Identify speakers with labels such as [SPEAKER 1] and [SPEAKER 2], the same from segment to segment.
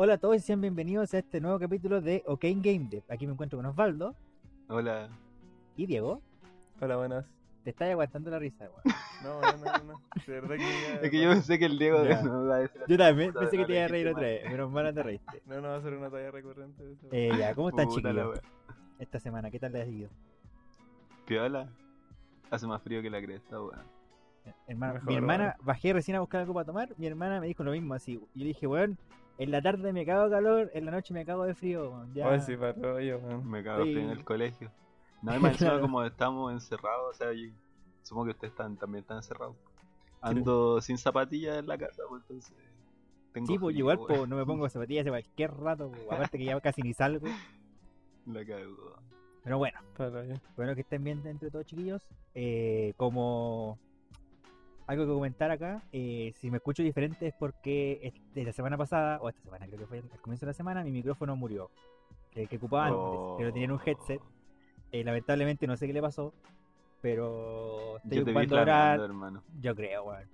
[SPEAKER 1] Hola a todos y sean bienvenidos a este nuevo capítulo de OK Game Dev. Aquí me encuentro con Osvaldo
[SPEAKER 2] Hola.
[SPEAKER 1] y Diego.
[SPEAKER 3] Hola, buenas.
[SPEAKER 1] Te estás aguantando la risa, weón.
[SPEAKER 3] No, no, no, no. De verdad que ya-
[SPEAKER 2] Es que yo pensé que el Diego
[SPEAKER 1] Ya.
[SPEAKER 2] no iba a decir
[SPEAKER 1] Yo también pensé que te iba a reír otra vez, pero mal te reíste.
[SPEAKER 3] No, no va a ser una talla recurrente. eso.
[SPEAKER 1] Eh, ya, ¿cómo están chiquillos? Esta semana, ¿qué tal les ha ido?
[SPEAKER 2] Piola. Hace más frío que la cresta, weón.
[SPEAKER 3] Mejor,
[SPEAKER 1] mi hermana, bajé recién a buscar algo para tomar, mi hermana me dijo lo mismo así. Yo dije, weón, en la tarde me cago de calor, en la noche me cago de frío. Ya.
[SPEAKER 3] Sí, para.
[SPEAKER 2] Me cago de frío en
[SPEAKER 1] Sí.
[SPEAKER 2] el colegio. No, encima
[SPEAKER 1] Claro.
[SPEAKER 2] como estamos encerrados, o sea, yo supongo que ustedes están, también están encerrados. Ando sin zapatillas en la casa, pues entonces. Tengo
[SPEAKER 1] Sí, pues
[SPEAKER 2] frío,
[SPEAKER 1] igual pues, no me pongo zapatillas hace cualquier rato, po, aparte que ya casi ni salgo.
[SPEAKER 2] La cago.
[SPEAKER 1] Pero bueno, bueno que estén bien entre todos chiquillos. Eh, como algo que comentar acá, eh, si me escucho diferente es porque es- de la semana pasada, o esta semana creo que fue al comienzo de la semana, mi micrófono murió. El que ocupaba antes, pero tenía en un headset. Eh, lamentablemente no sé qué le pasó, pero estoy
[SPEAKER 2] Yo te vi
[SPEAKER 1] ahora,
[SPEAKER 2] hermano.
[SPEAKER 1] yo creo, weón.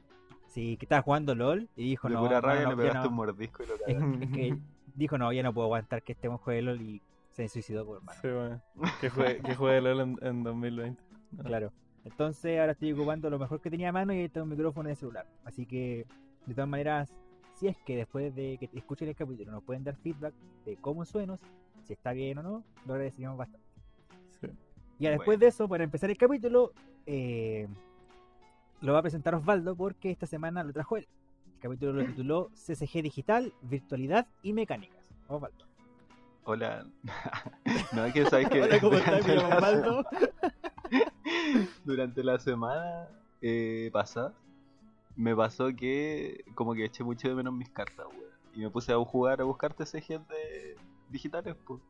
[SPEAKER 1] Sí, que estaba jugando LOL y dijo
[SPEAKER 2] De
[SPEAKER 1] no,
[SPEAKER 2] pura rabia
[SPEAKER 1] no,
[SPEAKER 2] le pegaste
[SPEAKER 1] no".
[SPEAKER 2] un mordisco y lo
[SPEAKER 1] Es, es que dijo no, ya no puedo aguantar que estemos jugando LOL y se suicidó por hermano.
[SPEAKER 3] Sí, weón. Que juegue, que juegue LOL en, en 2020. No.
[SPEAKER 1] Claro. Entonces ahora estoy ocupando lo mejor que tenía a mano y tengo un micrófono de celular. Así que, de todas maneras, si es que después de que escuchen el capítulo nos pueden dar feedback de cómo sueno, si está bien o no, lo agradeceríamos bastante.
[SPEAKER 3] Sí.
[SPEAKER 1] Y después
[SPEAKER 2] Bueno.
[SPEAKER 1] de eso, para empezar el capítulo, eh, lo va a presentar Osvaldo porque esta semana lo trajo él. El capítulo lo tituló CCG Digital, Virtualidad y Mecánicas. Osvaldo.
[SPEAKER 2] Hola. no, es que sabes que.
[SPEAKER 1] Hola, ¿cómo estás, Osvaldo?
[SPEAKER 2] Durante la semana eh, pasada, me pasó que como que eché mucho de menos mis cartas. Y me puse a jugar, a buscar TCGs de digitales, pues.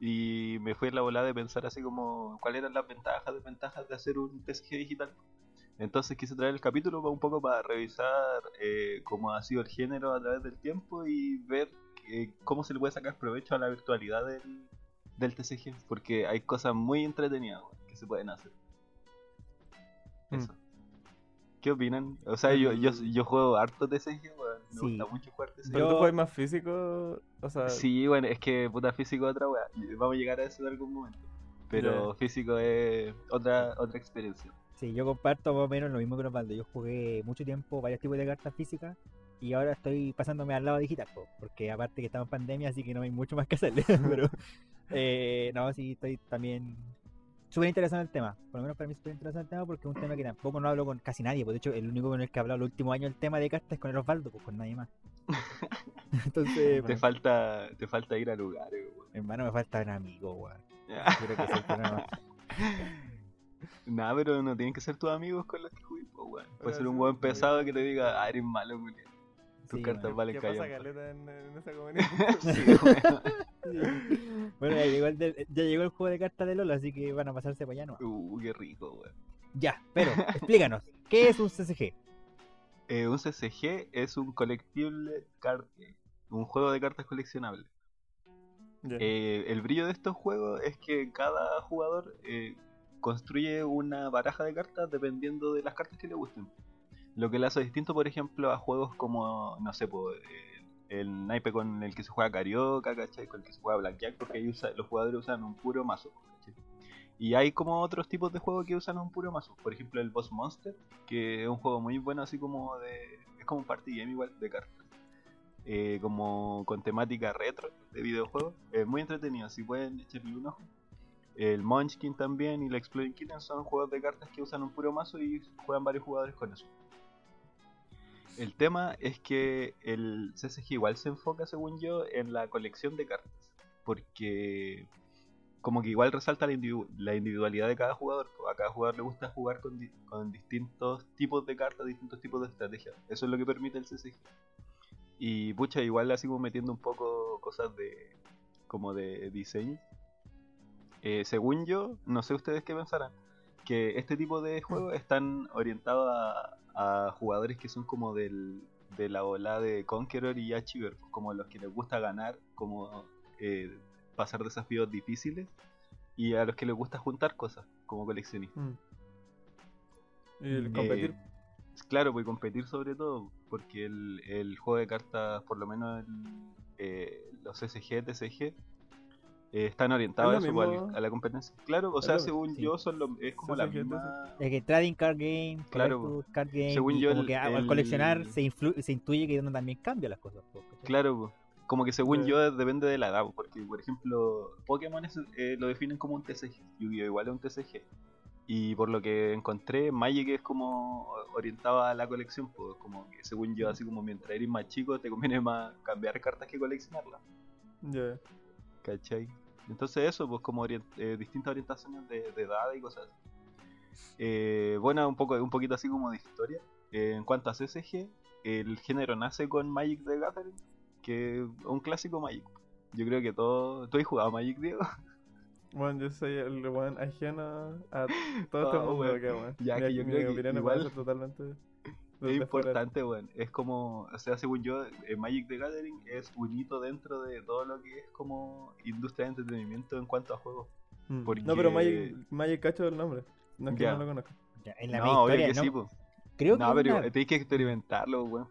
[SPEAKER 2] Y me fue la volada de pensar así como cuáles eran las ventajas, desventajas de hacer un TCG digital. Entonces quise traer el capítulo un poco para revisar eh, cómo ha sido el género a través del tiempo y ver eh, cómo se le puede sacar provecho a la virtualidad del, del TCG. Porque hay cosas muy entretenidas que se pueden hacer.
[SPEAKER 3] Mm.
[SPEAKER 2] Eso. ¿Qué opinan? O sea, yo, yo, yo juego harto TCG, weón. Me
[SPEAKER 1] Sí.
[SPEAKER 2] gusta mucho jugar TCG.
[SPEAKER 3] Pero
[SPEAKER 1] Yo-
[SPEAKER 3] tú juegas más físico, o sea,
[SPEAKER 2] Sí, bueno, es que puta físico es otra weá. Vamos a llegar a eso en algún momento. Pero físico es otra otra experiencia.
[SPEAKER 1] Sí, yo comparto más o menos lo mismo que Osvaldo. Yo jugué mucho tiempo varios tipos de cartas físicas y ahora estoy pasándome al lado digital, po, porque aparte que estamos en pandemia, así que no hay mucho más que hacerle. Pero eh, no, sí, estoy también súper interesado en el tema. Por lo menos para mí es súper interesante el tema porque es un tema que tampoco no hablo con casi nadie. Pues de hecho, el único con el que he hablado los últimos años el tema de cartas es con el Osvaldo, pues con nadie más. Entonces,
[SPEAKER 2] Te
[SPEAKER 1] bueno,
[SPEAKER 2] falta te falta ir a lugares, weón.
[SPEAKER 1] hermano, me falta un amigo, weón. El.
[SPEAKER 2] Nah, pero no tienen que ser tus amigos con los que juegas, pues, weón. Puede ser un buen pesado que te diga, ah, eres malo. Tus
[SPEAKER 1] Sí,
[SPEAKER 2] cartas valen
[SPEAKER 3] ¿qué pasa caleta en, en esa comunidad?
[SPEAKER 2] Sí.
[SPEAKER 1] Sí. Bueno, ya llegó, el de- ya llegó el juego de cartas de Lola, así que van a pasarse para allá, ¿no?
[SPEAKER 2] Uh, qué rico, weón.
[SPEAKER 1] Ya, pero explícanos, ¿qué es un CCG?
[SPEAKER 2] Eh, un CCG es un game, un juego de cartas coleccionables.
[SPEAKER 3] Ya.
[SPEAKER 2] Eh, el brillo de estos juegos es que cada jugador eh, construye una baraja de cartas dependiendo de las cartas que le gusten. Lo que le hace distinto, por ejemplo, a juegos como, no sé, po, eh, el naipe con el que se juega Carioca, ¿cachai? Con el que se juega Blackjack, porque los jugadores usan un puro mazo. ¿cachai? Y hay como otros tipos de juegos que usan un puro mazo. Por ejemplo, el Boss Monster, que es un juego muy bueno, así como de. Es como un party game igual de cartas. Eh, como con temática retro de videojuegos. Es muy entretenido, si pueden echarle un ojo. El Munchkin también y el Exploding Kitten son juegos de cartas que usan un puro mazo y juegan varios jugadores con eso. El tema es que el CCG igual se enfoca, según yo, en la colección de cartas. Porque como que igual resalta la, individu- la individualidad de cada jugador. A cada jugador le gusta jugar con, di- con distintos tipos de cartas, distintos tipos de estrategias. Eso es lo que permite el CCG. Y pucha, igual así como metiendo un poco cosas de como de diseño. Eh, según yo, no sé ustedes qué pensarán, que este tipo de juegos están orientados a, a jugadores que son como del, de la ola de Conqueror y Achiever, como los que les gusta ganar, como eh, pasar desafíos difíciles, y a los que les gusta juntar cosas, como coleccionistas.
[SPEAKER 3] Mm. Y el
[SPEAKER 2] Eh,
[SPEAKER 3] competir.
[SPEAKER 2] claro, pues competir sobre todo, porque el, el juego de cartas, por lo menos el, eh, los SG, TCG, eh, están orientados
[SPEAKER 3] Es
[SPEAKER 2] a, eso, la competencia. Claro, o sea, según
[SPEAKER 1] sí.
[SPEAKER 2] yo, son lo- es como la misma.
[SPEAKER 1] Es que trading card game,
[SPEAKER 2] Claro,
[SPEAKER 1] card game,
[SPEAKER 2] según yo,
[SPEAKER 1] como
[SPEAKER 2] el-
[SPEAKER 1] que al
[SPEAKER 2] el-
[SPEAKER 1] coleccionar se, influ- se intuye que uno también cambia las cosas.
[SPEAKER 2] Claro, como que según
[SPEAKER 3] Sí.
[SPEAKER 2] yo depende de la edad, po, porque por ejemplo, Pokémon es- eh, lo definen como un TCG, Yu-Gi-Oh! igual es un TCG. Y por lo que encontré, Magic es como orientado a la colección, pues como que según yo, así como mientras eres más chico, te conviene más cambiar cartas que coleccionarlas,
[SPEAKER 3] Ya.
[SPEAKER 2] ¿cachai? Entonces eso, pues como orient- eh, distintas orientaciones de, de edad y cosas así. Eh, bueno, un, poco, un poquito así como de historia. Eh, en cuanto a CSG, el género nace con Magic the Gathering, que es un clásico Magic. Yo creo que todo... ¿Tú has jugado Magic, Diego?
[SPEAKER 3] Bueno, yo soy el weón ajeno a todo este
[SPEAKER 2] Oh,
[SPEAKER 3] mundo acá, weón.
[SPEAKER 2] Ya,
[SPEAKER 3] Mi-
[SPEAKER 2] que yo
[SPEAKER 3] mi
[SPEAKER 2] creo que igual-
[SPEAKER 3] totalmente.
[SPEAKER 2] Es
[SPEAKER 3] fuera.
[SPEAKER 2] importante, weón. Es como, o sea, según yo, eh, Magic the Gathering es un hito dentro de todo lo que es como industria de entretenimiento en cuanto a juegos.
[SPEAKER 3] Mm.
[SPEAKER 2] porque-
[SPEAKER 3] No, pero Magic, Magic cacho el nombre. No es que no lo conozco.
[SPEAKER 1] Ya, en la
[SPEAKER 2] no, obvio que
[SPEAKER 1] ¿no?
[SPEAKER 2] sí, pues.
[SPEAKER 1] Creo
[SPEAKER 2] No,
[SPEAKER 1] que
[SPEAKER 2] pero
[SPEAKER 1] una-
[SPEAKER 2] tenéis que experimentarlo, weón,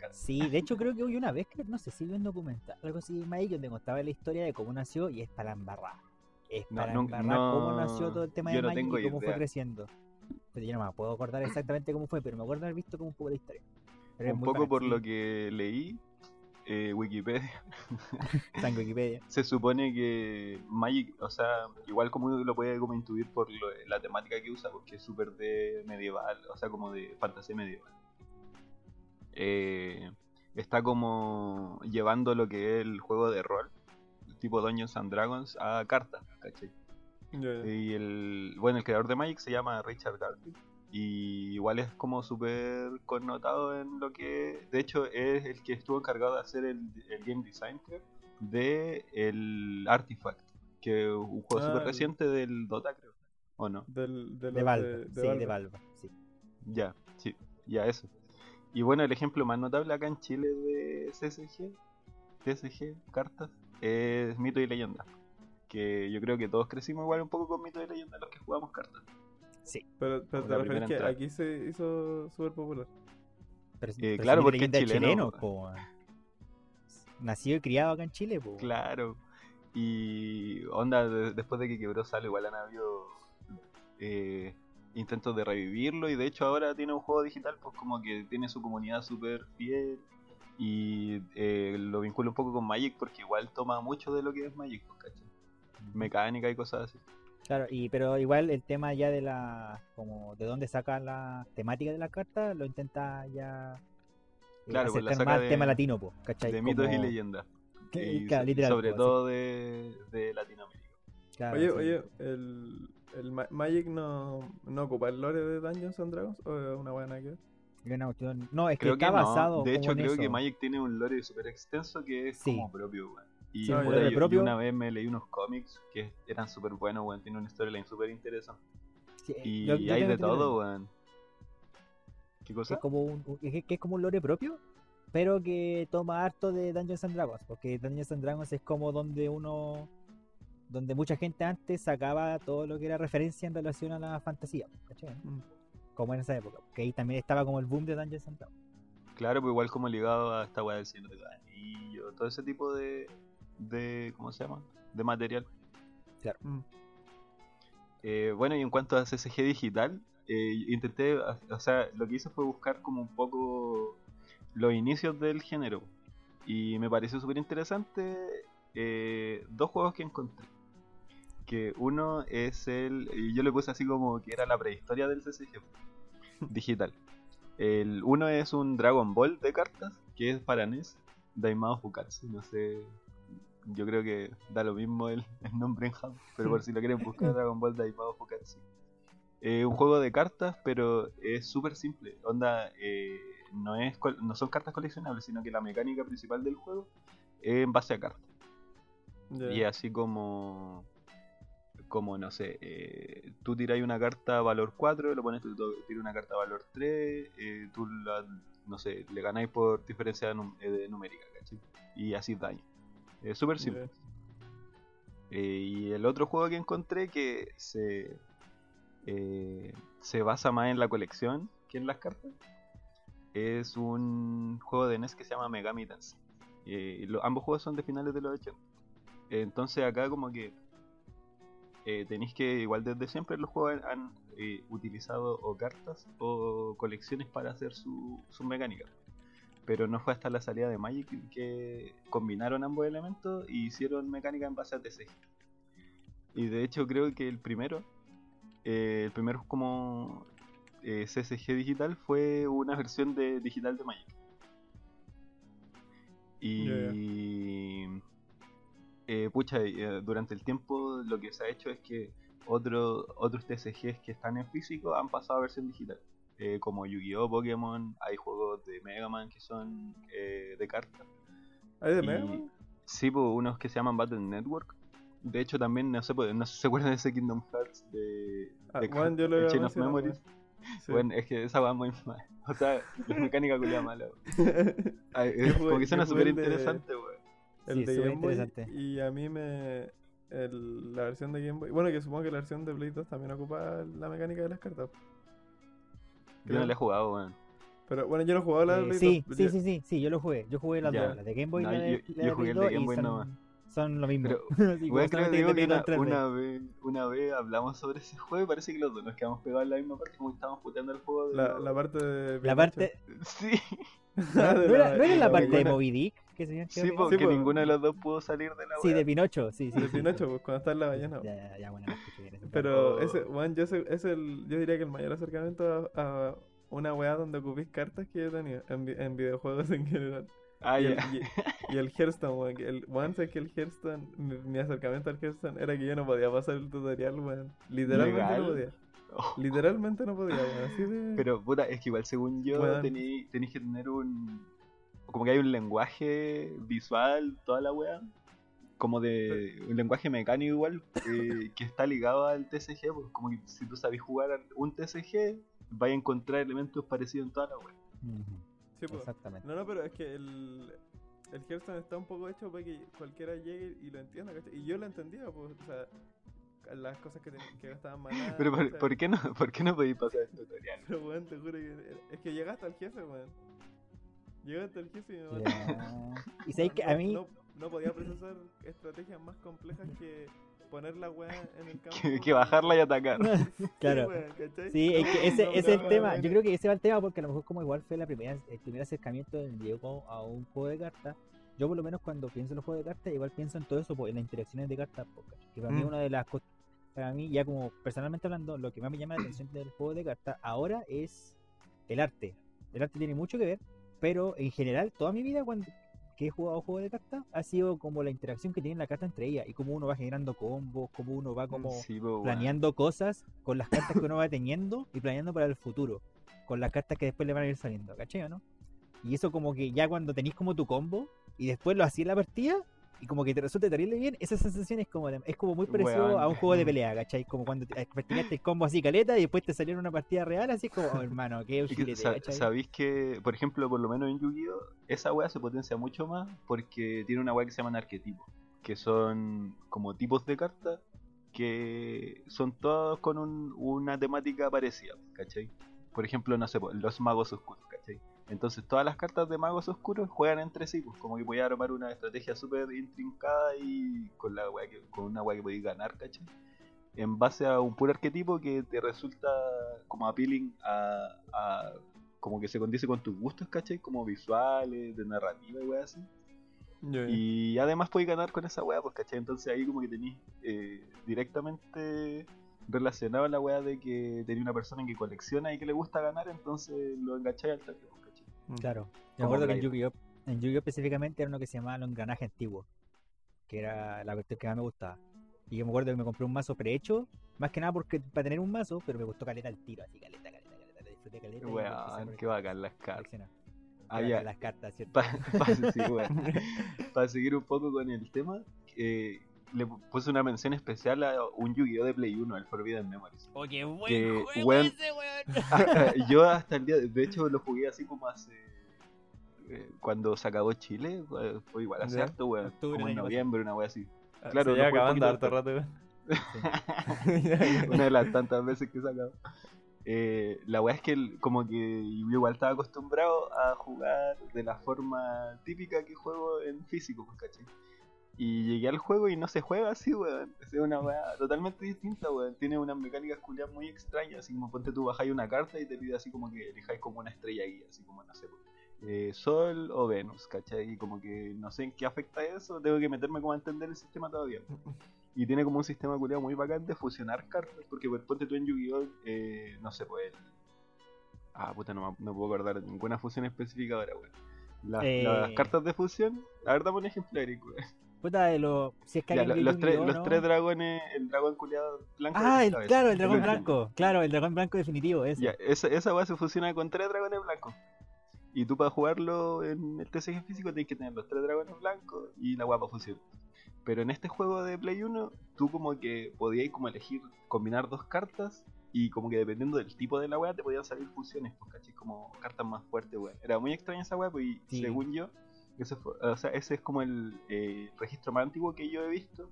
[SPEAKER 2] cartas.
[SPEAKER 1] Sí, de hecho creo que hubo una vez que, no sé si vi un documental, algo así de Magic, donde contaba la historia de cómo nació y es para la embarrada. Es
[SPEAKER 2] No,
[SPEAKER 1] para
[SPEAKER 2] nunca-
[SPEAKER 1] embarrar cómo
[SPEAKER 2] no,
[SPEAKER 1] nació todo el tema
[SPEAKER 2] yo
[SPEAKER 1] de
[SPEAKER 2] no
[SPEAKER 1] Magic
[SPEAKER 2] tengo
[SPEAKER 1] y cómo fue
[SPEAKER 2] idea.
[SPEAKER 1] creciendo. Pero yo no me puedo acordar exactamente cómo fue, pero me acuerdo haber visto como un poco de historia. Pero
[SPEAKER 2] Un poco
[SPEAKER 1] bacán,
[SPEAKER 2] por
[SPEAKER 1] sí.
[SPEAKER 2] lo que leí, eh, Wikipedia,
[SPEAKER 1] Está en Wikipedia.
[SPEAKER 2] se supone que Magic, o sea, igual como uno lo puede como intuir por lo- la temática que usa, porque es súper de medieval, o sea, como de fantasía medieval. Eh, está como llevando lo que es el juego de rol, tipo Dungeons and Dragons, a cartas, ¿cachai? Y el, bueno, el creador de Magic se llama Richard Garfield. Y igual es como súper connotado en lo que... De hecho, es el que estuvo encargado de hacer el, el game design creo, de el Artifact. Que es un juego
[SPEAKER 3] Ah,
[SPEAKER 2] súper reciente del Dota, creo. ¿O no?
[SPEAKER 3] Del, de,
[SPEAKER 1] De Valve,
[SPEAKER 3] de- de
[SPEAKER 1] sí,
[SPEAKER 3] Valve.
[SPEAKER 1] de Valve, sí.
[SPEAKER 2] Ya, sí, ya eso. Y bueno, el ejemplo más notable acá en Chile de CSG, CSG, cartas, es Mito y Leyenda. Que yo creo que todos crecimos igual un poco con Mito y Leyenda los que jugamos cartas.
[SPEAKER 1] Sí,
[SPEAKER 3] Pero, pero te
[SPEAKER 2] la
[SPEAKER 3] refieres
[SPEAKER 2] primera
[SPEAKER 3] que
[SPEAKER 2] entrada.
[SPEAKER 3] aquí se hizo súper popular.
[SPEAKER 1] pero,
[SPEAKER 2] Eh,
[SPEAKER 1] pero
[SPEAKER 2] claro, porque es chileno,
[SPEAKER 1] po. Nacido y criado acá en Chile, po.
[SPEAKER 2] Claro. Y onda, de- después de que quebró Salo, igual han habido eh, intentos de revivirlo. Y de hecho ahora tiene un juego digital, pues como que tiene su comunidad súper fiel. Y eh, lo vincula un poco con Magic porque igual toma mucho de lo que es Magic, pues, ¿cachai? Mecánica y cosas así.
[SPEAKER 1] Claro, y pero igual el tema ya de la como de dónde saca la temática de la carta lo intenta ya eh,
[SPEAKER 2] Claro, pues la
[SPEAKER 1] acercar
[SPEAKER 2] saca
[SPEAKER 1] más
[SPEAKER 2] de-
[SPEAKER 1] tema latino, po, ¿cachai?
[SPEAKER 2] De mitos y leyendas. Y
[SPEAKER 1] claro, literal,
[SPEAKER 2] sobre
[SPEAKER 1] po,
[SPEAKER 2] todo de, de Latinoamérica.
[SPEAKER 1] Claro,
[SPEAKER 3] oye,
[SPEAKER 1] sí.
[SPEAKER 3] oye, el, el Ma- Magic no, no ocupa el lore de Dungeons and Dragons o es una buena que
[SPEAKER 1] Y una cuestión- No, es que
[SPEAKER 2] Creo
[SPEAKER 1] está
[SPEAKER 2] que no.
[SPEAKER 1] basado
[SPEAKER 2] De hecho,
[SPEAKER 1] en
[SPEAKER 2] creo que. Magic tiene un lore súper extenso que es
[SPEAKER 1] Sí.
[SPEAKER 2] como propio, weón. Y,
[SPEAKER 1] Sí, propio.
[SPEAKER 2] yo una vez me leí unos cómics que eran súper buenos, weón. Tiene una storyline súper interesante.
[SPEAKER 1] Sí,
[SPEAKER 2] Y
[SPEAKER 1] yo- yo
[SPEAKER 2] hay de todo, weón. ¿Qué
[SPEAKER 1] que
[SPEAKER 2] cosa?
[SPEAKER 1] es como un, que es como un lore propio, pero que toma harto de Dungeons and Dragons, porque Dungeons and Dragons es como donde uno donde mucha gente antes sacaba todo lo que era referencia en relación a la fantasía, ¿cachai?
[SPEAKER 3] Mm.
[SPEAKER 1] Como en esa época, que ahí también estaba como el boom de Dungeons and Dragons.
[SPEAKER 2] Claro, pues igual como ligado a esta weá del Señor de los Anillos, todo ese tipo de, de. ¿Cómo se llama? De material.
[SPEAKER 3] Mm.
[SPEAKER 2] Eh, bueno, y en cuanto a CSG digital, eh, intenté, o sea, lo que hice fue buscar como un poco los inicios del género. Y me pareció súper interesante eh, dos juegos que encontré. Que uno es el, yo le puse así como que era la prehistoria del CSG digital. El uno es un Dragon Ball de cartas, que es para NES, Daimao Fukatsu, no sé, yo creo que da lo mismo el, el nombre en Japón, pero por si lo quieren buscar, Dragon Ball Daimao Fukatsu. Eh, un juego de cartas, pero es súper simple. Onda, eh, no, es, no son cartas coleccionables, sino que la mecánica principal del juego es en base a cartas.
[SPEAKER 3] Ya.
[SPEAKER 2] Y así como, como no sé, eh, tú tiras una carta valor 4, lo pones, tú tiras una carta valor 3, eh, tú la, no sé, le ganáis por diferencia num- eh, numérica, ¿cachai? Y así daño. Es súper simple. Eh, y el otro juego que encontré que se, eh, se basa más en la colección que en las cartas es un juego de NES que se llama Megami Tensei. Eh, lo- ambos juegos son de finales de los 80. Entonces acá como que eh, tenéis que, igual desde siempre los juegos han, eh, utilizado o cartas o colecciones para hacer su, sus mecánicas. Pero no fue hasta la salida de Magic que combinaron ambos elementos y hicieron mecánica en base a TCG. Y de hecho creo que el primero, eh, el primero como eh, CCG digital fue una versión de digital de Magic. Y eh, pucha, eh, durante el tiempo lo que se ha hecho es que otro, otros TCGs que están en físico han pasado a versión digital. Eh, como Yu-Gi-Oh, Pokémon, hay juegos de Mega Man que son eh, de cartas.
[SPEAKER 3] ¿Hay de
[SPEAKER 2] Y-
[SPEAKER 3] Mega Man?
[SPEAKER 2] Sí, pues, unos que se llaman Battle Network. De hecho, también, no sé, pues, no se acuerdan de ese Kingdom Hearts de,
[SPEAKER 3] Ah,
[SPEAKER 2] de
[SPEAKER 3] bueno, yo lo
[SPEAKER 2] de Chain of Memories.
[SPEAKER 3] Sí.
[SPEAKER 2] Bueno, es que esa va muy mal. O sea, la mecánica culia mala.
[SPEAKER 3] jugué-
[SPEAKER 2] como que suena súper
[SPEAKER 3] el de-
[SPEAKER 2] interesante, weón.
[SPEAKER 3] el
[SPEAKER 1] Sí,
[SPEAKER 3] de Game Boy
[SPEAKER 1] interesante.
[SPEAKER 3] y a mí me el- la versión de Game Boy bueno que supongo que la versión de Play 2 también ocupa la mecánica de las cartas
[SPEAKER 2] Yo no le he jugado, weón.
[SPEAKER 3] pero bueno yo no he jugado la de
[SPEAKER 1] Eh,
[SPEAKER 3] Play
[SPEAKER 1] sí,
[SPEAKER 3] 2
[SPEAKER 1] sí, sí, sí, sí, yo lo jugué. Yo jugué las dos, la de Game Boy y
[SPEAKER 2] No,
[SPEAKER 1] la de,
[SPEAKER 2] yo-
[SPEAKER 1] la
[SPEAKER 2] yo
[SPEAKER 1] de
[SPEAKER 2] jugué el
[SPEAKER 1] Play
[SPEAKER 2] de
[SPEAKER 1] 2
[SPEAKER 2] Game
[SPEAKER 1] y
[SPEAKER 2] Boy nomás.
[SPEAKER 1] son lo mismo.
[SPEAKER 2] Pero, creo digo que una,
[SPEAKER 1] 2 en 3D.
[SPEAKER 2] una vez, una vez hablamos sobre ese juego y parece que los dos nos quedamos pegados en la misma parte como que estábamos puteando el juego. De
[SPEAKER 3] la, la parte de
[SPEAKER 1] La parte.
[SPEAKER 2] Sí,
[SPEAKER 1] ¿No, era, la parte de Moby Dick? Que se
[SPEAKER 2] sí, porque
[SPEAKER 3] Sí, pues.
[SPEAKER 2] ninguno de los dos pudo salir de la
[SPEAKER 1] Sí,
[SPEAKER 2] wea.
[SPEAKER 1] de Pinocho, sí, sí.
[SPEAKER 3] de
[SPEAKER 1] sí.
[SPEAKER 3] Pinocho pues, cuando está en la ballena
[SPEAKER 1] Ya, ya, ya, bueno, bien.
[SPEAKER 3] pero
[SPEAKER 2] Oh.
[SPEAKER 3] ese bueno, yo sé- es el yo diría que el mayor acercamiento a, a una weá donde ocupís cartas que he tenido en, vi- en videojuegos en general
[SPEAKER 2] Ah,
[SPEAKER 3] y, el,
[SPEAKER 2] ya.
[SPEAKER 3] y, y el Hearthstone, weón. El, weón, sé que el Hearthstone, mi, mi acercamiento al Hearthstone era que yo no podía pasar el tutorial, weón. Literalmente
[SPEAKER 2] ¿Legal?
[SPEAKER 3] no podía.
[SPEAKER 2] Oh,
[SPEAKER 3] Literalmente no podía, weón. Así de.
[SPEAKER 2] Pero puta, es que igual según yo tenéis que tener un... Como que hay un lenguaje visual, toda la wea. Como de un lenguaje mecánico igual, eh, que está ligado al TCG. Pues como que si tú sabes jugar un TCG, vais a encontrar elementos parecidos en toda la wea.
[SPEAKER 1] Ujú,
[SPEAKER 3] Sí, po.
[SPEAKER 1] Exactamente.
[SPEAKER 3] No, no, pero es que el. El Hearthstone está un poco hecho para que cualquiera llegue y lo entienda, ¿cachai? Y yo lo entendía, pues, o sea, las cosas que, ten- que gastaban maná.
[SPEAKER 2] Pero ¿por, qué no, ¿por qué no podéis pasar el tutorial?
[SPEAKER 3] Pero, weón, te juro que. Es que llegaste al jefe, weón. Llegaste al jefe y me.
[SPEAKER 1] Ya. Y sabéis que
[SPEAKER 3] No-
[SPEAKER 1] a mí.
[SPEAKER 3] No, no podía procesar estrategias más complejas que poner la weá en el campo.
[SPEAKER 2] Que, que bajarla y atacar.
[SPEAKER 1] Claro.
[SPEAKER 3] Sí,
[SPEAKER 1] es que ese,
[SPEAKER 3] No,
[SPEAKER 1] ese es el tema. Yo creo que ese va el tema porque a lo mejor como igual fue la primera, el primer acercamiento del Diego a un juego de cartas. Yo por lo menos cuando pienso en los juegos de cartas, igual pienso en todo eso, pues, en las interacciones de cartas. pues, Que para mí
[SPEAKER 3] Mm.
[SPEAKER 1] una de las cosas, para mí ya como personalmente hablando, lo que más me llama la atención del juego de cartas ahora es el arte. El arte tiene mucho que ver, pero en general toda mi vida cuando que he jugado juegos de cartas ha sido como la interacción que tienen la carta entre ellas y cómo uno va generando combos, cómo uno va como
[SPEAKER 2] Sí,
[SPEAKER 1] planeando cosas con las cartas que uno va teniendo y planeando para el futuro, con las cartas que después le van a ir saliendo, ¿cachai o no? Y eso como que ya cuando tenéis como tu combo y después lo hacía en la partida y como que te resulta terrible bien, esa sensación es como, es como muy parecido a un juego de pelea, ¿cachai? Como cuando te- practicaste el combo así caleta y después te salió en una partida real, así es como, oh, hermano, qué ujilete,
[SPEAKER 2] sa-
[SPEAKER 1] ¿cachai?
[SPEAKER 2] Sabéis que, por ejemplo, por lo menos en Yu-Gi-Oh! esa wea se potencia mucho más porque tiene una wea que se llaman arquetipos, que son como tipos de cartas que son todos con un- una temática parecida, ¿cachai? Por ejemplo, no sé, los magos oscuros. Entonces todas las cartas de magos oscuros juegan entre sí, pues, como que podía armar una estrategia súper intrincada y con, la wea que, con una wea que podéis ganar, ¿cachai? En base a un puro arquetipo que te resulta como appealing a, a- como que se condice con tus gustos, ¿cachai? Como visuales, de narrativa y wea así. Y además podéis ganar con esa wea, pues, ¿cachai? Entonces ahí como que tenéis eh, directamente relacionado la wea de que tenía una persona que colecciona y que le gusta ganar, entonces lo engancháis al toque.
[SPEAKER 1] Claro. Me acuerdo que en. Yu-Gi-Oh! En Yu-Gi-Oh! específicamente era uno que se llamaba los engranajes antiguos. Que era la cuestión que más me gustaba. Y yo me acuerdo que me compré un mazo prehecho. Más que nada porque para tener un mazo, pero me gustó caleta el tiro, así caleta, caleta, caleta. Disfruté caleta.
[SPEAKER 2] Weón, qué bacán las cartas. Ah,
[SPEAKER 1] Las cartas, ¿cierto?
[SPEAKER 2] Pa- sí. Para seguir un poco con el tema, eh, le puse una mención especial a un Yu-Gi-Oh! de Play 1, el Forbidden Memories.
[SPEAKER 1] Oh, qué buen
[SPEAKER 2] Que,
[SPEAKER 1] juego ese, weón.
[SPEAKER 2] Yo hasta el día, de hecho lo jugué así como hace... eh, cuando se acabó Chile, fue, fue igual hace harto, weón.
[SPEAKER 1] Octubre
[SPEAKER 2] Como en noviembre, una wea así.
[SPEAKER 3] Ah,
[SPEAKER 2] claro,
[SPEAKER 3] se
[SPEAKER 2] no
[SPEAKER 3] ya acabando harto rato, weón.
[SPEAKER 2] Una de las tantas veces que he sacado. Eh, la weá es que el- como que yo igual estaba acostumbrado a jugar de la forma típica que juego en físico, pues, ¿cachai? Y llegué al juego y no se juega así, weón. Es una weá totalmente distinta, weón. Tiene unas mecánicas culiadas muy extrañas, así como ponte tú bajáis una carta y te pide así como que elijáis como una estrella guía, así como no sé, eh, Sol o Venus, ¿cachai? Y como que no sé en qué afecta eso, tengo que meterme como a entender el sistema todavía. Y tiene como un sistema culiado muy bacán de fusionar cartas, porque pues, ponte tú en Yu-Gi-Oh! eh, no sé, pues el... Ah, puta, no no puedo acordar de ninguna fusión específica ahora, weón. Las,
[SPEAKER 1] Eh.
[SPEAKER 2] las cartas de fusión, a ver, dame un ejemplo, Eric, weón.
[SPEAKER 1] Puta, de lo, si es que
[SPEAKER 2] Ya,
[SPEAKER 1] alguien
[SPEAKER 2] lo-
[SPEAKER 1] vio
[SPEAKER 2] los, tres,
[SPEAKER 1] Yu-Gi-Oh,
[SPEAKER 2] los
[SPEAKER 1] ¿no?
[SPEAKER 2] tres dragones, el dragón culiado blanco.
[SPEAKER 1] Ah, el, claro, el dragón blanco. Claro, el dragón blanco definitivo, ese.
[SPEAKER 2] Ya, esa, esa weá se fusiona con tres dragones blancos. Y tú para jugarlo en el TCG físico tienes que tener los tres dragones blancos y la guapa fusión. Pero en este juego de Play 1, tú como que podías como elegir combinar dos cartas y como que dependiendo del tipo de la weá te podían salir fusiones, pues caché, como cartas más fuertes, weá. Era muy extraña esa weá, pues y
[SPEAKER 1] Sí.
[SPEAKER 2] según yo, ese, fue- o sea, ese es como el eh, registro más antiguo que yo he visto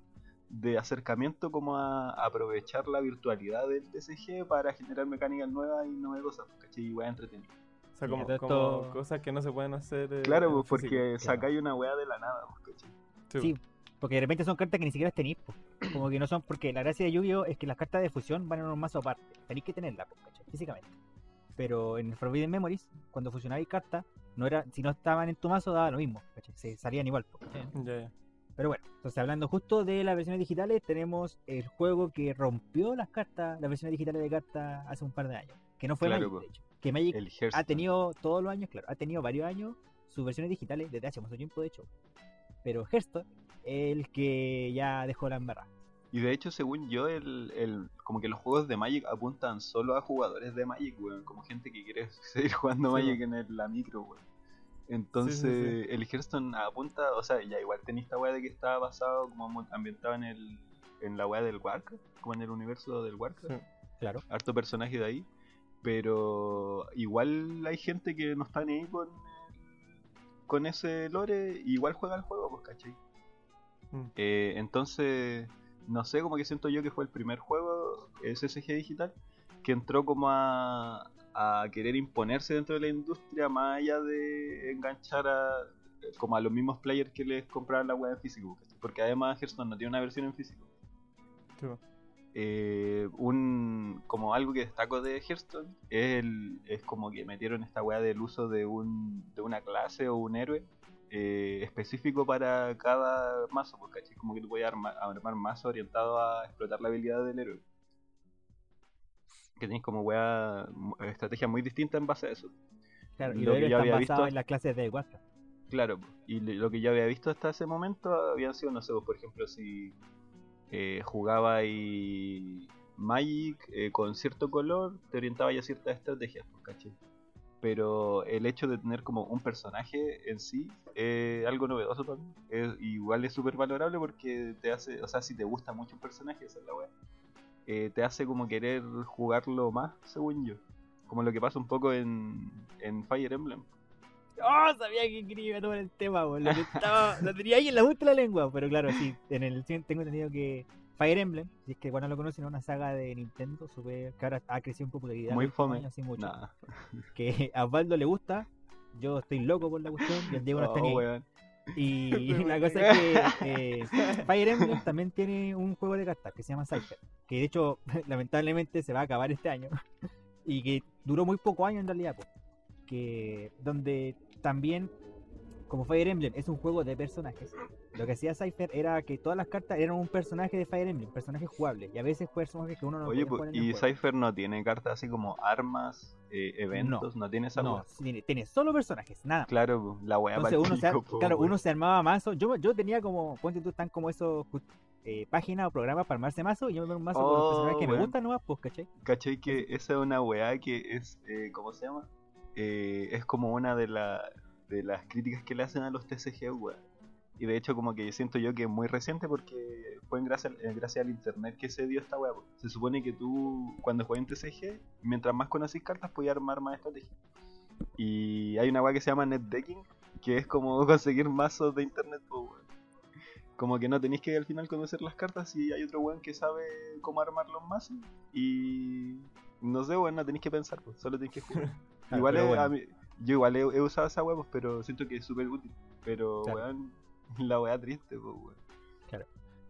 [SPEAKER 2] de acercamiento como a aprovechar la virtualidad del TCG para generar mecánicas nuevas y novedosas, pues, ¿cachai? Y weá entretenidas.
[SPEAKER 3] O sea, como, cosas que no se pueden hacer. eh,
[SPEAKER 2] Claro, pues porque
[SPEAKER 3] físico.
[SPEAKER 2] sacáis una weá de la nada, pues, ¿cachai?
[SPEAKER 3] Sí,
[SPEAKER 1] Sí, porque de repente son cartas que ni siquiera tenéis, po. como que no son, porque la gracia de Yu-Gi-Oh es que las cartas de fusión van en un mazo aparte, tenéis que tenerlas, po, ¿cachai? físicamente. Pero en Forbidden Memories, cuando fusionabais cartas, no era, si no estaban en tu mazo daba lo mismo, ¿cachai? se salían igual.
[SPEAKER 3] ya.
[SPEAKER 1] Pero bueno, entonces hablando justo de las versiones digitales, tenemos el juego que rompió las cartas, las versiones digitales de cartas hace un par de años, que no fue
[SPEAKER 2] Claro,
[SPEAKER 1] Magic, de hecho. Que Magic
[SPEAKER 2] El
[SPEAKER 1] ha tenido todos los años, claro, ha tenido varios años sus versiones digitales desde hace mucho tiempo, de hecho. Pero Hearthstone es el que ya dejó la embarrada.
[SPEAKER 2] Y de hecho, según yo, el, el, como que los juegos de Magic apuntan solo a jugadores de Magic, weón. Como gente que quiere seguir jugando
[SPEAKER 3] Sí,
[SPEAKER 2] Magic en el- la micro, weón. Entonces, el Hearthstone apunta, o sea, ya igual tenía esta weá de que estaba basado como mo- ambientado en el en la weá del Warcraft, como en el universo del Warcraft.
[SPEAKER 1] Claro.
[SPEAKER 2] Harto personaje de ahí. Pero igual hay gente que no está ni ahí con, con ese lore, igual juega el juego, pues, ¿cachai?
[SPEAKER 3] Mm.
[SPEAKER 2] Eh, entonces, no sé, como que siento yo que fue el primer juego, SSG digital, que entró como a, a querer imponerse dentro de la industria más allá de enganchar a como a los mismos players que les compraban la web en físico. Porque además Hearthstone no tiene una versión en físico.
[SPEAKER 3] Sí.
[SPEAKER 2] Eh, un como algo que destaco de Hearthstone es, el, es como que metieron esta weá del uso de un de una clase o un héroe eh, específico para cada mazo, ¿cachai? Como que tú puedes armar, armar mazo orientado a explotar la habilidad del héroe. Que tenéis como weá, estrategia muy distinta en base a eso.
[SPEAKER 1] Claro, y
[SPEAKER 2] Lo que
[SPEAKER 1] están
[SPEAKER 2] había visto-
[SPEAKER 1] en las clases de Warcraft.
[SPEAKER 2] Claro, y lo que yo había visto hasta ese momento habían sido, no sé, por ejemplo, si eh, jugaba y Magic eh, con cierto color, te orientaba ya a ciertas estrategias, pues, ¿cachai? Pero el hecho de tener como un personaje en sí es algo novedoso. Es- igual es súper valorable porque te hace, o sea, si te gusta mucho un personaje, esa es la wea, eh, te hace como querer jugarlo más, según yo. Como lo que pasa un poco en, en Fire Emblem.
[SPEAKER 1] ¡Oh! Sabía que quería tomar el tema, estaba- lo tenía ahí en la punta de la lengua. Pero claro, sí, en el tengo entendido que Fire Emblem, si es que igual no lo conocen, es una saga de Nintendo super, que ahora ha crecido en popularidad.
[SPEAKER 2] Muy fome.
[SPEAKER 1] años, así mucho.
[SPEAKER 2] Nada.
[SPEAKER 1] Que a Osvaldo le gusta, yo estoy loco por la cuestión y el Diego no está
[SPEAKER 2] Oh,
[SPEAKER 1] ni ahí. Y la cosa es que eh, Fire Emblem también tiene un juego de cartas que se llama Cypher, que de hecho lamentablemente se va a acabar este año y que duró muy poco años en realidad, po. que donde también como Fire Emblem es un juego de personajes, lo que hacía Cypher era que todas las cartas eran un personaje de Fire Emblem, personajes jugables y a veces personajes que uno no
[SPEAKER 2] Oye,
[SPEAKER 1] podía
[SPEAKER 2] pu-
[SPEAKER 1] jugar en
[SPEAKER 2] y. Cypher no tiene cartas así como armas, eh, eventos, no, tiene esa
[SPEAKER 1] no, tiene, tiene solo personajes, nada.
[SPEAKER 2] Claro, pu, la wea
[SPEAKER 1] Entonces uno se,
[SPEAKER 2] pico, po,
[SPEAKER 1] claro,
[SPEAKER 2] weón.
[SPEAKER 1] uno se armaba mazo. Yo, yo tenía como, ponte tú, están como esos ju- eh, páginas o programas para armarse mazo. Y yo me armo un mazo con los
[SPEAKER 2] Oh,
[SPEAKER 1] personajes que me gustan nomás, pues, ¿cachai?
[SPEAKER 2] ¿Cachai que esa es una weá que es, eh, ¿cómo se llama? Eh, es como una de, la, de las críticas que le hacen a los TCG, weá. Y de hecho como que siento yo que es muy reciente porque fue en gracia, eh, gracias al internet que se dio esta weá. Se supone que tú cuando juegas en TCG, mientras más conocís cartas, podías armar más estrategias. Y hay una weá que se llama netdecking, que es como conseguir mazos de internet, po, weón. Como que no tenéis que al final conocer las cartas y hay otro weón que sabe cómo armar los mazos y, no sé, weón, no tenéis que pensar, pues, solo tenéis que jugar.
[SPEAKER 1] Claro,
[SPEAKER 2] igual es-
[SPEAKER 1] bueno.
[SPEAKER 2] a mí- yo igual he, he usado esa weá, pues, pero siento que es súper útil. Pero,
[SPEAKER 1] Claro.
[SPEAKER 2] weón, la weá triste, pues, weón.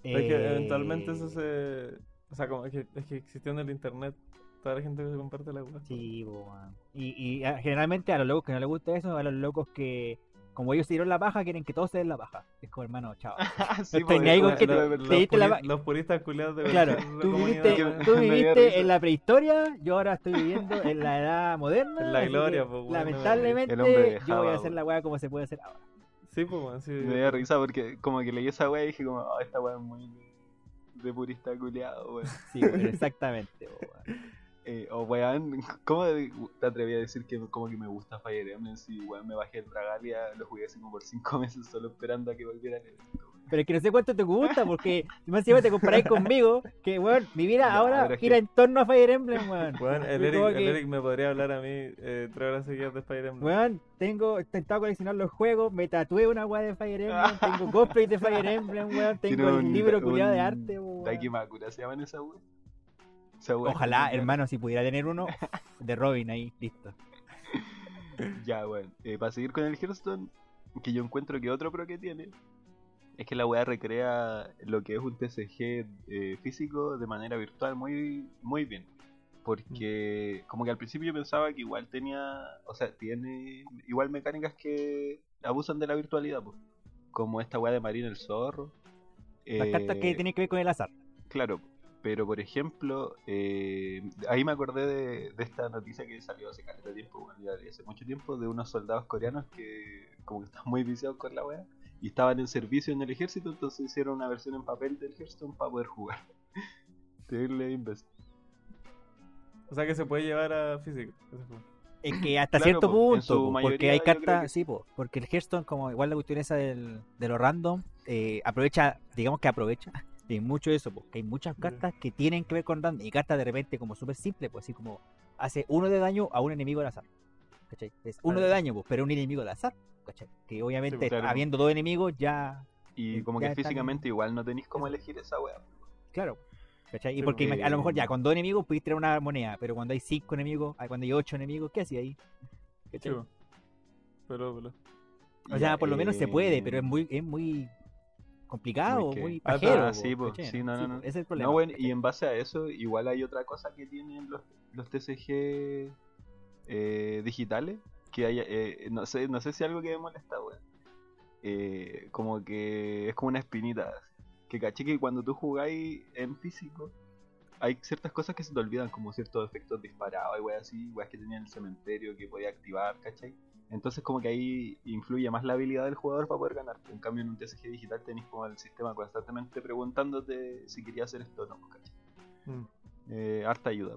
[SPEAKER 3] Es que
[SPEAKER 1] Eh,
[SPEAKER 3] eventualmente eso se. O sea, como es que, es que existiendo el internet, toda la gente que comparte la web.
[SPEAKER 1] Sí, po, weón. y, y ah, generalmente a los locos que no les gusta eso, a los locos que, como ellos se dieron la paja, quieren que todos se den la paja. Es como, hermano, chao.
[SPEAKER 2] Sí,
[SPEAKER 1] estoy
[SPEAKER 2] pues,
[SPEAKER 1] ni ahí
[SPEAKER 2] eso
[SPEAKER 1] con
[SPEAKER 2] es
[SPEAKER 1] que
[SPEAKER 2] lo
[SPEAKER 1] te- diste la va-
[SPEAKER 3] los puristas culiados de
[SPEAKER 1] Claro, tú viviste, tú en la prehistoria, yo ahora estoy viviendo en la edad moderna.
[SPEAKER 3] En la gloria,
[SPEAKER 1] que,
[SPEAKER 3] po, weón,
[SPEAKER 1] Lamentablemente, yo voy a hacer la weá como se puede hacer ahora.
[SPEAKER 3] Sí, pues, sí.
[SPEAKER 2] Me dio risa porque como que leí esa weá y dije como, ah, esta weá es muy de, purista culiado, weón.
[SPEAKER 1] Sí, exactamente. po, weón.
[SPEAKER 2] Eh, o weón, ¿cómo te atreví a decir que como que me gusta Fire Emblem? Si weón me bajé el Dragalia, lo jugué así como por 5 meses solo esperando a que volviera el evento, weón.
[SPEAKER 1] Pero es que no sé cuánto te gusta, porque más encima te comparáis conmigo, que weón, mi vida ahora gira
[SPEAKER 2] que-
[SPEAKER 1] en torno a Fire Emblem, weón.
[SPEAKER 3] Weón, el Eric, el
[SPEAKER 1] que-
[SPEAKER 3] Eric me podría hablar a mí eh, tres horas seguidas de Fire Emblem.
[SPEAKER 1] Weón, tengo intentado coleccionar los juegos, me tatué una weá de Fire Emblem, tengo cosplay de Fire Emblem, weón, tengo el
[SPEAKER 2] un-
[SPEAKER 1] libro culiado de
[SPEAKER 2] un
[SPEAKER 1] arte, weón.
[SPEAKER 2] Daikimakura, ¿se llaman esa weá?
[SPEAKER 1] Ojalá, hermano, si pudiera tener uno de Robin ahí, listo.
[SPEAKER 2] Ya, bueno, eh, para seguir con el Hearthstone, que yo encuentro que otro pro que tiene es que la weá recrea lo que es un TCG eh, físico de manera virtual muy, muy bien. Porque como que al principio yo pensaba que igual tenía, o sea, tiene igual mecánicas que abusan de la virtualidad, pues. Como esta weá de Marina el Zorro.
[SPEAKER 1] Las cartas que
[SPEAKER 2] eh,
[SPEAKER 1] tienen que ver con el azar.
[SPEAKER 2] Claro, pero por ejemplo, eh, ahí me acordé de, de esta noticia que salió hace caleta tiempo, bueno, hace mucho tiempo, de unos soldados coreanos que como que estaban muy viciados con la wea y estaban en servicio en el ejército, entonces hicieron una versión en papel del Hearthstone para poder jugar. Terrible imbécil.
[SPEAKER 3] O sea que se puede llevar a físico.
[SPEAKER 1] Es que hasta
[SPEAKER 2] Claro,
[SPEAKER 1] cierto punto,
[SPEAKER 2] mayoría
[SPEAKER 1] porque hay cartas,
[SPEAKER 2] que
[SPEAKER 1] sí, po, porque el Hearthstone, como igual la cuestión esa del, de lo random, eh, aprovecha, digamos que aprovecha de mucho eso, porque hay muchas cartas que tienen que ver con random y cartas de repente como súper simples, pues así como hace uno de daño a un enemigo al azar. ¿Cachai? Es uno de daño, pues, pero un enemigo al azar, ¿cachai? Que obviamente
[SPEAKER 2] pues, claro.
[SPEAKER 1] habiendo dos enemigos ya,
[SPEAKER 2] Y
[SPEAKER 1] Eh,
[SPEAKER 2] como
[SPEAKER 1] ya
[SPEAKER 2] que
[SPEAKER 1] están-
[SPEAKER 2] físicamente igual no tenéis cómo elegir esa wea.
[SPEAKER 1] claro. ¿Cachai? Y
[SPEAKER 3] Sí,
[SPEAKER 1] porque a lo mejor ya con dos enemigos pudiste tirar una moneda, pero cuando hay cinco enemigos, ah, cuando hay ocho enemigos, ¿qué hacía ahí?
[SPEAKER 3] Sí,
[SPEAKER 1] ¿Cachai?
[SPEAKER 3] po. Pero, pero.
[SPEAKER 1] O sea, por lo menos se puede,
[SPEAKER 2] eh,
[SPEAKER 1] pero es muy, es muy complicado,
[SPEAKER 2] Muy
[SPEAKER 1] muy,
[SPEAKER 3] Ah,
[SPEAKER 1] pajero.
[SPEAKER 2] ah,
[SPEAKER 1] po,
[SPEAKER 2] sí, po,
[SPEAKER 1] ¿cachai?
[SPEAKER 2] sí, no, no, no.
[SPEAKER 1] ese es el problema.
[SPEAKER 2] No, bueno, y en base a eso, igual hay otra cosa que tienen los, los TCG eh, digitales, que hay, eh, no sé, no sé si algo que me molesta, weón. Eh, como que es como una espinita, que caché que cuando tú jugáis en físico, hay ciertas cosas que se te olvidan, como ciertos efectos disparados y weas así, weas que tenía en el cementerio que podía activar, ¿cachai? Entonces como que ahí influye más la habilidad del jugador para poder ganar. En cambio en un TCG digital tenéis como el sistema constantemente preguntándote si quería hacer esto o no, ¿cachai?
[SPEAKER 3] Mm.
[SPEAKER 2] Eh, harta ayuda.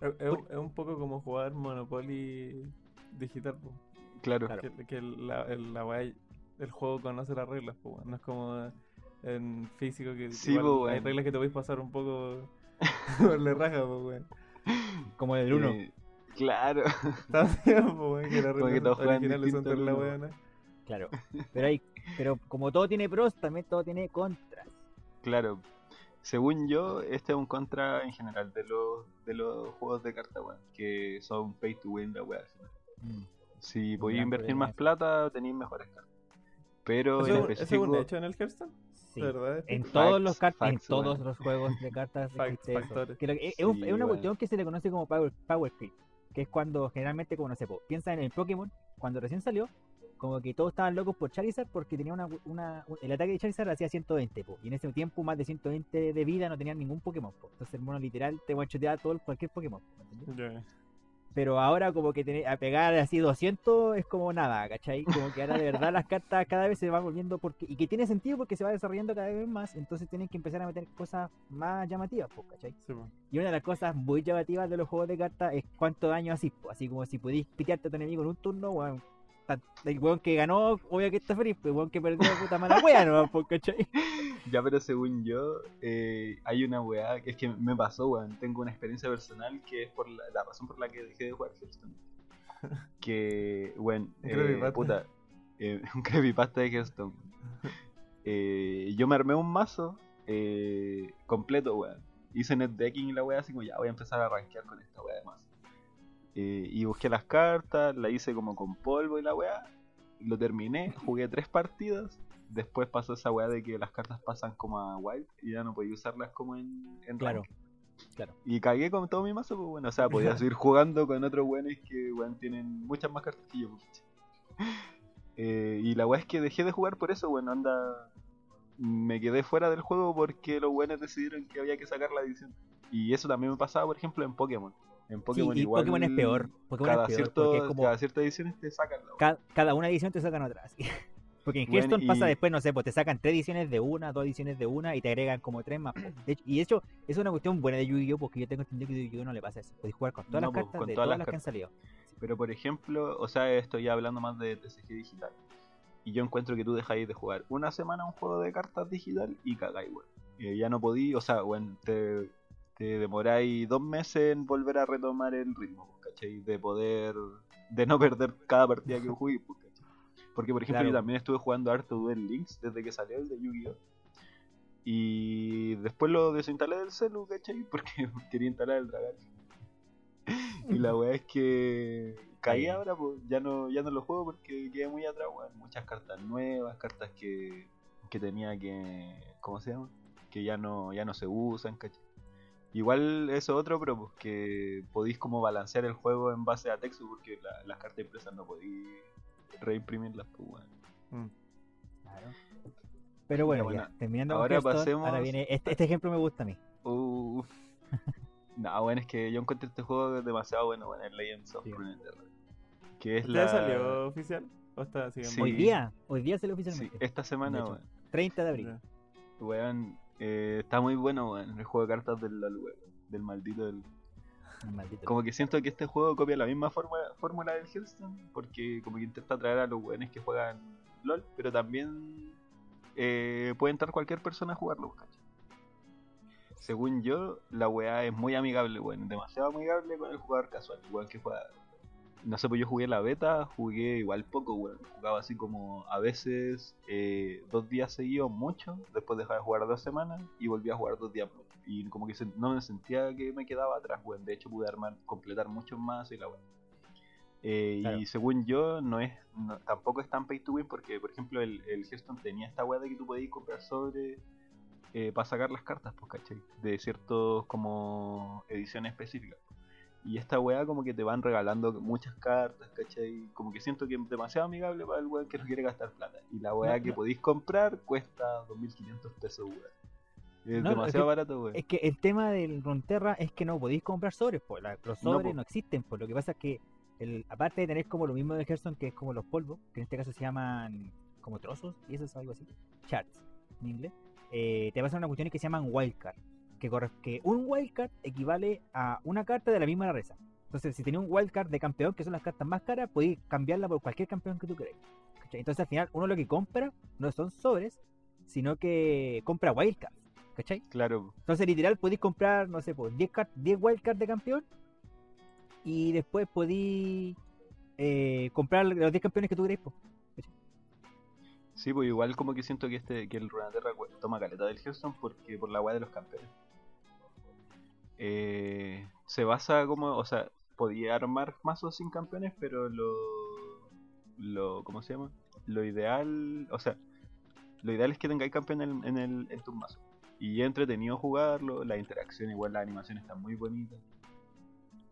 [SPEAKER 3] Es, es un- poco como jugar Monopoly digital, po.
[SPEAKER 2] Claro.
[SPEAKER 1] Claro.
[SPEAKER 3] Que, que la, el, la el juego conoce las reglas, po, no es como en físico que
[SPEAKER 2] Sí,
[SPEAKER 3] igual
[SPEAKER 2] po,
[SPEAKER 3] hay reglas que te podéis pasar un poco por la raja, po, weón.
[SPEAKER 1] Como el uno.
[SPEAKER 2] Eh, claro.
[SPEAKER 3] Está po, weón, que las
[SPEAKER 2] Como que
[SPEAKER 3] reglas
[SPEAKER 2] todos juegan
[SPEAKER 3] originales son la.
[SPEAKER 1] Claro. Pero hay, pero como todo tiene pros, también todo tiene contras.
[SPEAKER 2] Claro. Según yo, este es un contra en general de los, de los juegos de carta, weón. Que son pay to win la weá.
[SPEAKER 1] Mm.
[SPEAKER 2] Si podéis invertir más plata, tenéis mejores cartas. Pero en
[SPEAKER 3] ¿Eso, ¿Eso es
[SPEAKER 2] específico.
[SPEAKER 3] un hecho en el Hearthstone?
[SPEAKER 1] Sí.
[SPEAKER 3] ¿Verdad?
[SPEAKER 1] En
[SPEAKER 2] Facts,
[SPEAKER 1] todos los cartas, en todos los juegos de cartas
[SPEAKER 3] Facts,
[SPEAKER 1] existe eso. Que es, un-
[SPEAKER 2] Sí,
[SPEAKER 1] es una cuestión que se le conoce como power, power creep, que es cuando generalmente, como no sé, piensa en el Pokémon, cuando recién salió, como que todos estaban locos por Charizard porque tenía una, una un- el ataque de Charizard hacía 120, po, y en ese tiempo más de 120 de vida no tenían ningún Pokémon, po. entonces el mono literal te guachoteaba todo cualquier Pokémon. ¿me entendés? Pero ahora como que tener- a pegar así 200 es como nada, ¿cachai? Como que ahora de verdad las cartas cada vez se van volviendo porque y que tiene sentido porque se va desarrollando cada vez más, entonces tienen que empezar a meter cosas más llamativas, pues, ¿cachai?
[SPEAKER 3] Sí.
[SPEAKER 1] Y una de las cosas muy llamativas de los juegos de cartas es cuánto daño así, así como si pudís pitearte a tu enemigo en un turno, weón. El weón que ganó, obvio que está feliz, pero el weón que perdió, puta mala wea, ¿no? Pues, ¿cachai?
[SPEAKER 2] Ya, pero según yo, eh, hay una weá que es que me pasó, weón. Tengo una experiencia personal que es por la, la razón por la que dejé de jugar Hearthstone. Que, weón,
[SPEAKER 3] Un
[SPEAKER 2] eh, puta, eh, un creepypasta de Hearthstone. Eh, yo me armé un mazo eh, completo, weón. hice netdecking y la weá, así como ya voy a empezar a rankear con esta weá además. Eh, y busqué las cartas, la hice como con polvo y la weá. Lo terminé, jugué tres partidas. Después pasó esa weá de que las cartas pasan como a wild y ya no podía usarlas como en, en
[SPEAKER 1] Claro. Claro.
[SPEAKER 2] Y cagué con todo mi mazo, pues bueno, o sea, podía seguir jugando con otros weones que weón tienen muchas más cartas que yo. pues. Eh, y la weá es que dejé de jugar por eso, bueno, anda. Me quedé fuera del juego porque los weones decidieron que había que sacar la edición. Y eso también me pasaba, por ejemplo, en Pokémon. En Pokémon
[SPEAKER 1] y
[SPEAKER 2] igual.
[SPEAKER 1] Pokémon es peor, Pokémon
[SPEAKER 2] cada,
[SPEAKER 1] es peor,
[SPEAKER 2] cierto,
[SPEAKER 1] como-
[SPEAKER 2] cada cierta edición te sacan la weá.
[SPEAKER 1] Ca- cada una edición te sacan otra. Porque en
[SPEAKER 2] Bueno,
[SPEAKER 1] Hearthstone pasa
[SPEAKER 2] y-
[SPEAKER 1] después, no sé, pues te sacan tres ediciones de una, dos ediciones de una y te agregan como tres más. po. De hecho- y de hecho, es una cuestión buena de Yu-Gi-Oh! porque yo tengo entendido que Yu-Gi-Oh! no le pasa eso. Puedes jugar con todas
[SPEAKER 2] No,
[SPEAKER 1] las
[SPEAKER 2] pues,
[SPEAKER 1] cartas de
[SPEAKER 2] todas las
[SPEAKER 1] que han salido.
[SPEAKER 2] Pero por ejemplo, o sea, estoy ya hablando más de TCG digital. Y yo encuentro que tú dejáis de jugar una semana un juego de cartas digital y cagáis, weón. Eh, ya no podí, o sea, weón, te, te demoráis dos meses en volver a retomar el ritmo, pues, ¿cachai? De poder, de no perder cada partida que jugué, pues, ¿cachai? Porque, por ejemplo,
[SPEAKER 1] Claro.
[SPEAKER 2] yo también estuve jugando harto Duel Links desde que salió el de Yu-Gi-Oh! Y después lo desinstalé del celu, ¿cachai? Porque quería instalar el Dragon. Y la weá es que caí ahora, pues ya no, ya no lo juego porque quedé muy atrás, weón. Muchas cartas nuevas, cartas que, que tenía que. ¿Cómo se llama? Que ya no, ya no se usan, ¿cachai? Igual eso otro, pero pues que podéis como balancear el juego en base a texto porque la- las cartas impresas no podéis reimprimirlas, pues weón.
[SPEAKER 3] Mm.
[SPEAKER 1] Claro. Pero bueno,
[SPEAKER 2] bueno,
[SPEAKER 1] ya, terminando
[SPEAKER 2] ahora
[SPEAKER 1] con Hearthstone, ahora
[SPEAKER 2] pasemos-
[SPEAKER 1] viene este, este ejemplo me gusta a mí.
[SPEAKER 2] Uf. no, bueno, es que yo encontré este juego demasiado bueno, bueno, el Legends of
[SPEAKER 1] Sí.
[SPEAKER 2] Que es
[SPEAKER 3] ¿Ya
[SPEAKER 2] la...
[SPEAKER 3] salió oficial? ¿O está siguiendo?
[SPEAKER 2] Sí.
[SPEAKER 1] Hoy día, hoy día salió
[SPEAKER 2] Sí,
[SPEAKER 1] oficialmente.
[SPEAKER 2] esta semana, weón.
[SPEAKER 1] 30 de abril.
[SPEAKER 2] Weón, eh, está muy bueno, weón, el juego de cartas del LoL, weón, del maldito del...
[SPEAKER 1] Maldito.
[SPEAKER 2] Como que siento que este juego copia la misma fórmula, fórmula del Hearthstone, porque como que intenta atraer a los weones que juegan LoL, pero también eh, puede entrar cualquier persona a jugarlo, ¿cachai? Según yo, la weá es muy amigable, weón, demasiado amigable con el jugador casual, igual que juega... No sé, pues yo jugué la beta, jugué igual poco, weón. Jugaba así como a veces eh, dos días seguidos, mucho. Después dejaba de jugar dos semanas y volví a jugar dos días. Y como que se- no me sentía que me quedaba atrás, weón. De hecho, pude armar, completar mucho más y la weón. Eh,
[SPEAKER 1] Claro.
[SPEAKER 2] Y según yo, no es no- tampoco es tan pay to win porque, por ejemplo, el, el Hearthstone tenía esta weá de que tú podías comprar sobre eh, para sacar las cartas, pues, ¿cachai? De ciertos como ediciones específicas. Y esta weá como que te van regalando muchas cartas, ¿cachai? Como que siento que es demasiado amigable para el weón que no quiere gastar plata. Y la weá
[SPEAKER 1] No,
[SPEAKER 2] que
[SPEAKER 1] no.
[SPEAKER 2] podéis comprar cuesta 2.500 pesos, weón. Es
[SPEAKER 1] No,
[SPEAKER 2] demasiado
[SPEAKER 1] es
[SPEAKER 2] barato, weón.
[SPEAKER 1] Es que el tema del Fronterra es que no podéis comprar sobres, pues los sobres no, existen, pues lo que pasa es que el, aparte de tener como lo mismo de Hearthstone, que es como los polvos, que en este caso se llaman como trozos, y eso es algo así, charts en inglés, eh, te pasan una cuestión que se llaman wildcard, que, que un wildcard equivale a una carta de la misma rareza. Entonces, si tenés un wildcard de campeón, que son las cartas más caras, podéis cambiarla por cualquier campeón que tú queráis. ¿cachai? Entonces, al final, uno lo que compra no son sobres, sino que compra wildcards. ¿Cachai?
[SPEAKER 2] Claro,
[SPEAKER 1] Entonces, literal, podéis comprar, no sé, pues, 10, car- 10 wildcards de campeón y después podéis eh, comprar los 10 campeones que tú queréis.
[SPEAKER 2] sí, pues igual como que siento que este que el Runeterra we- toma caleta del Hearthstone porque por la weá de los campeones. Eh, se basa como, o sea, podía armar mazos sin campeones, pero lo, lo, ¿cómo se llama? Lo ideal, o sea, lo ideal es que tengáis campeón en, en el, en tu mazo. Y entretenido jugarlo, la interacción, igual la animación está muy bonita.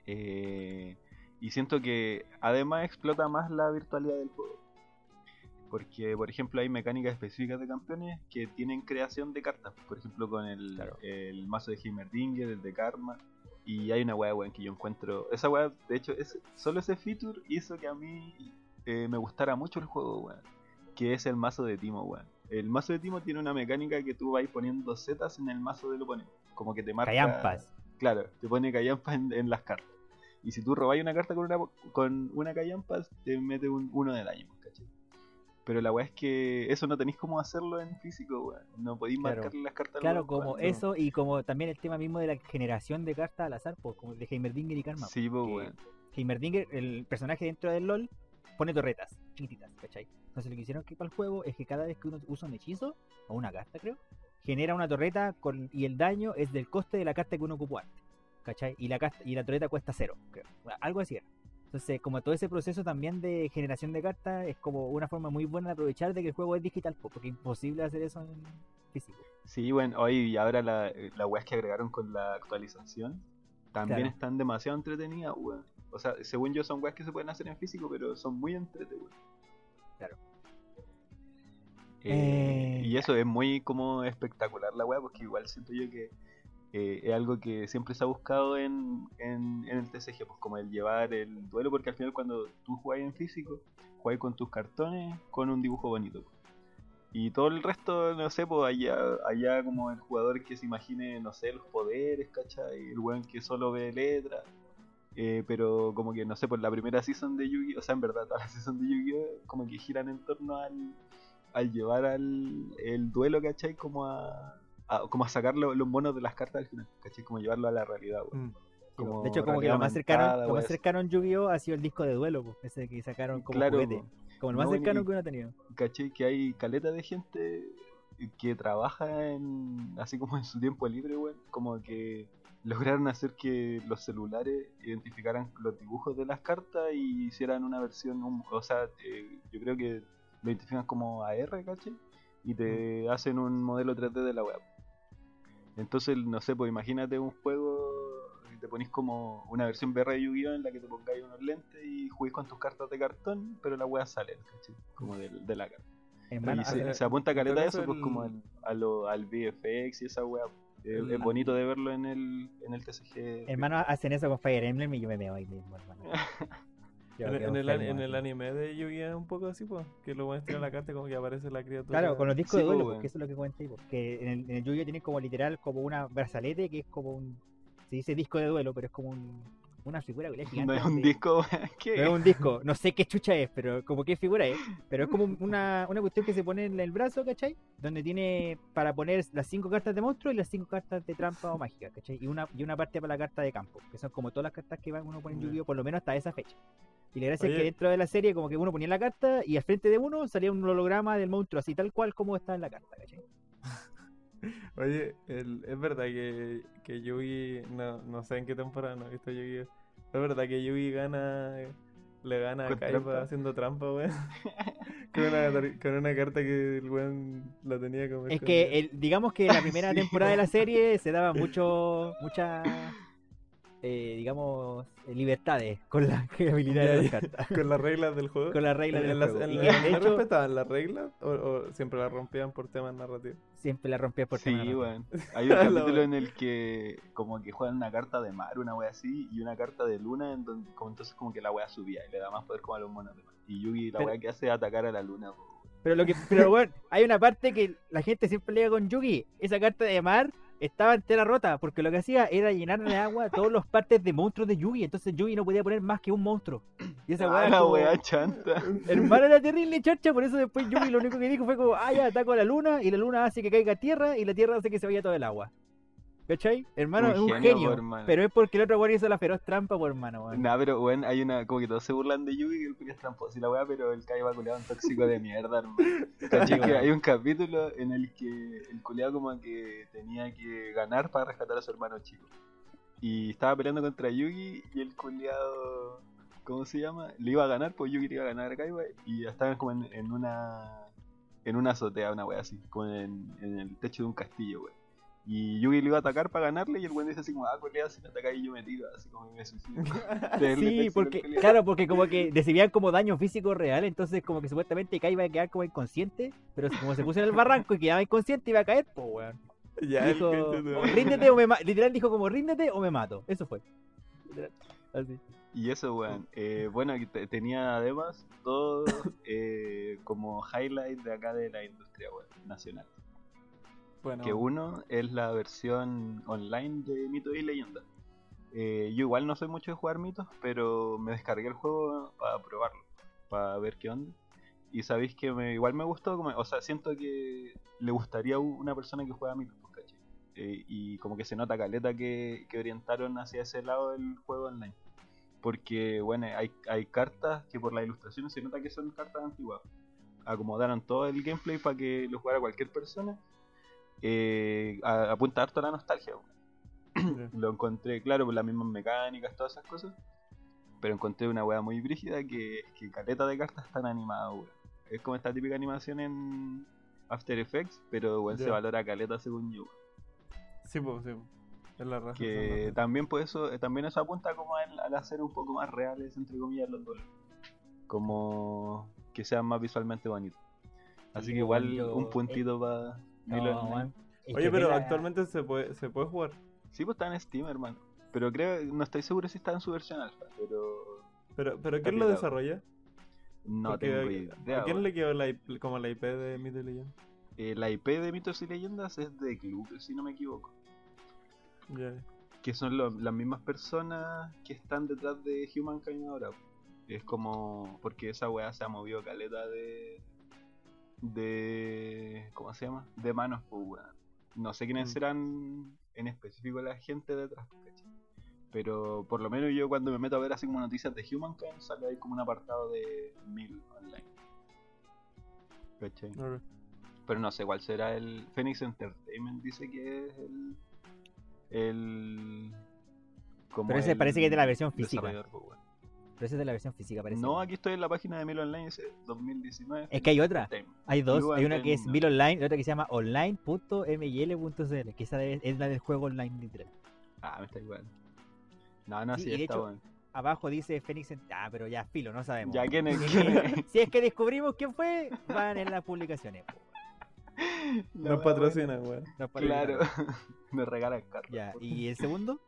[SPEAKER 2] Eh, y siento que además explota más la virtualidad del juego. Porque, por ejemplo, hay mecánicas específicas de campeones que tienen creación de cartas. Por ejemplo, con el,
[SPEAKER 1] Claro.
[SPEAKER 2] el mazo de Heimerdinger, el de Karma. Y hay una weá, weón, que yo encuentro. Esa weá, de hecho, ese- solo ese feature hizo que a mí eh, me gustara mucho el juego, weón. Que es el mazo de Timo, weón. El mazo de Timo tiene una mecánica que tú vas poniendo setas en el mazo del oponente. Como que te marca.
[SPEAKER 1] Callampas.
[SPEAKER 2] Claro, te pone callampas en, en las cartas. Y si tú robáis una carta con una, con una callampas, te mete un, uno de daño. Pero la weá es que eso no tenéis cómo hacerlo en físico, weón. No podéis
[SPEAKER 1] Claro.
[SPEAKER 2] marcarle las cartas
[SPEAKER 1] Claro, como eso y como también el tema mismo de la generación de cartas al azar, pues, como de Heimerdinger y Karma.
[SPEAKER 2] Sí, pues, weón.
[SPEAKER 1] Heimerdinger, el personaje dentro del LOL, pone torretas, chiquititas, ¿cachai? Entonces lo que hicieron que para el juego es que cada vez que uno usa un hechizo, o una carta creo, genera una torreta con, y el daño es del coste de la carta que uno ocupó antes. ¿Cachai? Y la, y la torreta cuesta cero, creo. Algo así era. Entonces, como todo ese proceso también de generación de cartas es como una forma muy buena de aprovechar de que el juego es digital, po, porque es imposible hacer eso en físico.
[SPEAKER 2] Sí, bueno, hoy y ahora la, la weas que agregaron con la actualización también
[SPEAKER 1] Claro.
[SPEAKER 2] están demasiado entretenidas, weón. O sea, según yo son weas que se pueden hacer en físico, pero son muy entretenidas.
[SPEAKER 1] Claro.
[SPEAKER 2] Eh,
[SPEAKER 1] Eh,
[SPEAKER 2] y eso es muy como espectacular la wea, porque igual siento yo que eh, es algo que siempre se ha buscado en, en, el TCG, pues como el llevar el duelo, porque al final cuando tú juegas en físico, juegas con tus cartones, con un dibujo bonito. pues. Y todo el resto, no sé, pues allá, allá como el jugador que se imagine, no sé, los poderes, ¿cachai? El weón que solo ve letras. Eh, pero como que, no sé, por la primera season de Yu-Gi-Oh! O sea, en verdad, todas las season de Yu-Gi-Oh! como que giran en torno al, al llevar al el duelo, ¿cachai? Como a, a- como a sacar lo- los monos de las cartas al final, ¿cachai? Como llevarlo a la realidad, weón.
[SPEAKER 3] Mm.
[SPEAKER 2] Como
[SPEAKER 1] de hecho, como que lo más cercano, lo más cercano en Yu-Gi-Oh! ha sido el disco de duelo, po, ese que sacaron como
[SPEAKER 2] Claro,
[SPEAKER 1] juguete. Como el más
[SPEAKER 2] No,
[SPEAKER 1] cercano
[SPEAKER 2] y-
[SPEAKER 1] que uno ha tenido.
[SPEAKER 2] ¿cachai? Que hay caleta de gente que trabaja en así como en su tiempo libre, weón, como que lograron hacer que los celulares identificaran los dibujos de las cartas y hicieran una versión, un- o sea, eh, yo creo que lo identifican como AR, ¿cachai? Y te hacen un modelo 3D de la web. Entonces, no sé, pues imagínate un juego y te ponís como una versión VR de Yu-Gi-Oh! en la que te pongáis unos lentes y juguís con tus cartas de cartón, pero la wea sale, ¿cachai? Como de, de la carta.
[SPEAKER 1] Hermano,
[SPEAKER 2] y se, se apunta caleta a
[SPEAKER 3] caso
[SPEAKER 2] eso, pues como al, a lo, al VFX y esa wea. Es bonito de verlo en el, en el TCG.
[SPEAKER 1] hermano, hacen eso con Fire Emblem y yo me veo ahí mismo, hermano. Yo
[SPEAKER 3] En, el, en anime de Yu-Gi es un poco así, pues. Que lo muestran la carta y como que aparece la criatura.
[SPEAKER 1] Claro, con los discos
[SPEAKER 2] Sí,
[SPEAKER 1] de duelo, porque eso es lo que comenté, po, que en el, en el Yu-Gi-Oh tiene como literal como una brazalete que es como un se dice disco de duelo, pero es como un, una figura que
[SPEAKER 2] no es un
[SPEAKER 1] de-
[SPEAKER 2] disco, ¿qué?
[SPEAKER 1] No es un disco, no sé qué chucha es, pero como qué figura es. Pero es como una, una cuestión que se pone en el brazo, ¿cachai? Donde tiene para poner las cinco cartas de monstruo y las cinco cartas de trampa o mágica, ¿cachai? Y una, y una parte para la carta de campo, que son como todas las cartas que va- uno pone en. Yu-Gi-Oh! por lo menos hasta esa fecha. Y la gracia es que dentro de la serie como que uno ponía la carta y al frente de uno salía un holograma del monstruo, así tal cual como está en la carta, ¿cachai?
[SPEAKER 3] Oye, el- es verdad que, que Yugi, no, no sé en qué temporada no he visto Yugi. Es verdad que Yugi gana, le gana a
[SPEAKER 2] ¿Con
[SPEAKER 3] Kaiba
[SPEAKER 2] trampa?
[SPEAKER 3] haciendo trampa, weón. con, una, tar- con una carta que el weón la tenía como
[SPEAKER 1] Es
[SPEAKER 3] escondida.
[SPEAKER 1] que el- digamos que en la primera
[SPEAKER 2] Sí,
[SPEAKER 1] temporada de la serie se daba mucho, mucha, eh, digamos, eh, libertades con las habilidades de las cartas.
[SPEAKER 3] Con las reglas del juego.
[SPEAKER 1] con las reglas
[SPEAKER 3] ¿En,
[SPEAKER 1] del
[SPEAKER 3] las-
[SPEAKER 1] juego.
[SPEAKER 3] en
[SPEAKER 1] Y
[SPEAKER 3] la-
[SPEAKER 1] que, de
[SPEAKER 3] ¿no
[SPEAKER 1] hecho,
[SPEAKER 3] respetaban las reglas o, o siempre las rompían por temas narrativos?
[SPEAKER 1] siempre la rompía por
[SPEAKER 2] Sí,
[SPEAKER 1] tema narrativo.
[SPEAKER 2] weón. Hay un capítulo en el que como que juegan una carta de mar, una wea así, y una carta de luna, en donde, como entonces como que la wea subía y le da más poder como a los monos de mar. Y Yugi la
[SPEAKER 1] Pero-
[SPEAKER 2] wea que hace es atacar a la luna.
[SPEAKER 1] Pero lo que, pero bueno, hay una parte que la gente siempre lega con Yugi. Esa carta de mar estaba entera rota, porque lo que hacía era llenar de agua todas las partes de monstruos de Yugi. Entonces Yugi no podía poner más que un monstruo. Y esa
[SPEAKER 2] Ah,
[SPEAKER 1] weá
[SPEAKER 2] la
[SPEAKER 1] como-
[SPEAKER 2] wea chanta.
[SPEAKER 1] Hermano era terrible charcha, por eso después Yugi lo único que dijo fue como, ah ya, ataco a la luna, y la luna hace que caiga a tierra, y la tierra hace que se vaya todo el agua. ¿Cachai? Hermano,
[SPEAKER 2] Un
[SPEAKER 1] es un
[SPEAKER 2] genio, hermano.
[SPEAKER 1] pero es porque el otro weón hizo la feroz trampa, por hermano, weón.
[SPEAKER 2] Nah, pero weón, hay una, como que todos se burlan de Yugi que es tramposo y la weá, pero el Kaiba culiado es un tóxico de mierda, hermano. ¿Cachai? que hay un capítulo en el que el culiado como que tenía que ganar para rescatar a su hermano chico. Y estaba peleando contra Yugi y el culiado, ¿cómo se llama? Le iba a ganar, pues Yugi le iba a ganar a Kaiba y estaban como en, en una en una azotea, una wea así, como en, en el techo de un castillo, weón. Y Yugi le iba a atacar para ganarle y el weón dice así como, ah, culiado, si me ataca y yo me tiro, así como me suicido.
[SPEAKER 1] Sí, porque, claro, porque como que recibían como daño físico real, entonces como que supuestamente Kai iba a quedar como inconsciente, pero como se puso en el barranco y quedaba inconsciente iba a caer, pues weón.
[SPEAKER 3] Ya,
[SPEAKER 1] Dijo,
[SPEAKER 3] gente te-
[SPEAKER 1] "O ríndete o me mato, literal dijo como ríndete o me mato, eso fue. Literal, Así.
[SPEAKER 2] Y eso, weón. Eh, bueno, tenía además todo eh, como highlight de acá de la industria weón, nacional. Que uno es la versión online de Mito y Leyenda. Eh, yo igual no soy mucho de jugar mitos, pero me descargué el juego para probarlo, para ver qué onda. Y sabéis que me, igual me gustó, o sea, siento que le gustaría una persona que juega mitos, pues, ¿cachai? Eh, y como que se nota caleta que, que orientaron hacia ese lado del juego online. Porque, bueno, hay, hay cartas que por las ilustraciones se nota que son cartas antiguas. Acomodaron todo el gameplay para que lo jugara cualquier persona. Eh, apunta harto a la nostalgia. Lo encontré, claro, por las mismas mecánicas, todas esas cosas. Pero encontré una weá muy brígida que es que caleta de cartas están animadas, weón. Es como esta típica animación en After Effects, pero weón se valora caleta según yo.
[SPEAKER 3] Sí, pues, sí. Es la raza.
[SPEAKER 2] Que también pues eso, eh, también eso apunta como al, al hacer un poco más reales, entre comillas, los duelos. Como que sean más visualmente bonitos. Así
[SPEAKER 1] Sí,
[SPEAKER 2] que igual
[SPEAKER 1] yo-
[SPEAKER 2] un puntito para
[SPEAKER 1] No,
[SPEAKER 3] Oye, pero actualmente se puede, se puede jugar.
[SPEAKER 2] Sí, pues está en Steam, hermano. Pero creo, no estoy seguro si está en su versión alfa, pero
[SPEAKER 3] Pero, pero ¿quién lo desarrolla?
[SPEAKER 2] no
[SPEAKER 3] Porque
[SPEAKER 2] tengo idea.
[SPEAKER 3] ¿A quién le quedó la IP, como la IP de Myth and Legend?
[SPEAKER 2] Eh, la IP de mitos y leyendas es de Club, si no me equivoco.
[SPEAKER 3] Ya.
[SPEAKER 2] Que son lo- las mismas personas que están detrás de Humankind ahora. Es como. Porque esa weá se ha movido caleta de. De. ¿Cómo se llama? De manos, pues weón. No sé quiénes
[SPEAKER 3] Mm.
[SPEAKER 2] serán en específico la gente detrás, ¿cachai? Pero por lo menos yo cuando me meto a ver así como noticias de Humankind sale ahí como un apartado de Mil online. ¿Cachai? Pero no sé cuál será el. Phoenix Entertainment dice que es el. El. como
[SPEAKER 1] Pero ese
[SPEAKER 2] el
[SPEAKER 1] parece que es de la versión física.
[SPEAKER 2] pues.
[SPEAKER 1] Pero ese es de la versión física, parece.
[SPEAKER 2] No, aquí estoy en la página de Mil Online, dice 2019.
[SPEAKER 1] Es que hay otra. Hay dos.
[SPEAKER 2] Blue
[SPEAKER 1] Hay una que es. Bill Online y otra que se llama online.mil.cl. Que esa debe- es la del juego online literal.
[SPEAKER 2] Ah, me está igual. No, no,
[SPEAKER 1] Sí,
[SPEAKER 2] sí,
[SPEAKER 1] y de
[SPEAKER 2] está
[SPEAKER 1] hecho,
[SPEAKER 2] bueno.
[SPEAKER 1] Abajo dice Phoenix. Ent- Ah, pero ya, filo, no sabemos.
[SPEAKER 2] Ya, ¿quién es?
[SPEAKER 1] Si es
[SPEAKER 2] quién
[SPEAKER 1] que-
[SPEAKER 2] es?
[SPEAKER 1] si es que descubrimos quién fue, van en las publicaciones.
[SPEAKER 2] La
[SPEAKER 3] Nos
[SPEAKER 2] wea
[SPEAKER 3] patrocina, weón.
[SPEAKER 1] Patrocinan.
[SPEAKER 2] Claro, me regalan cartas.
[SPEAKER 1] Ya, ¿y el segundo?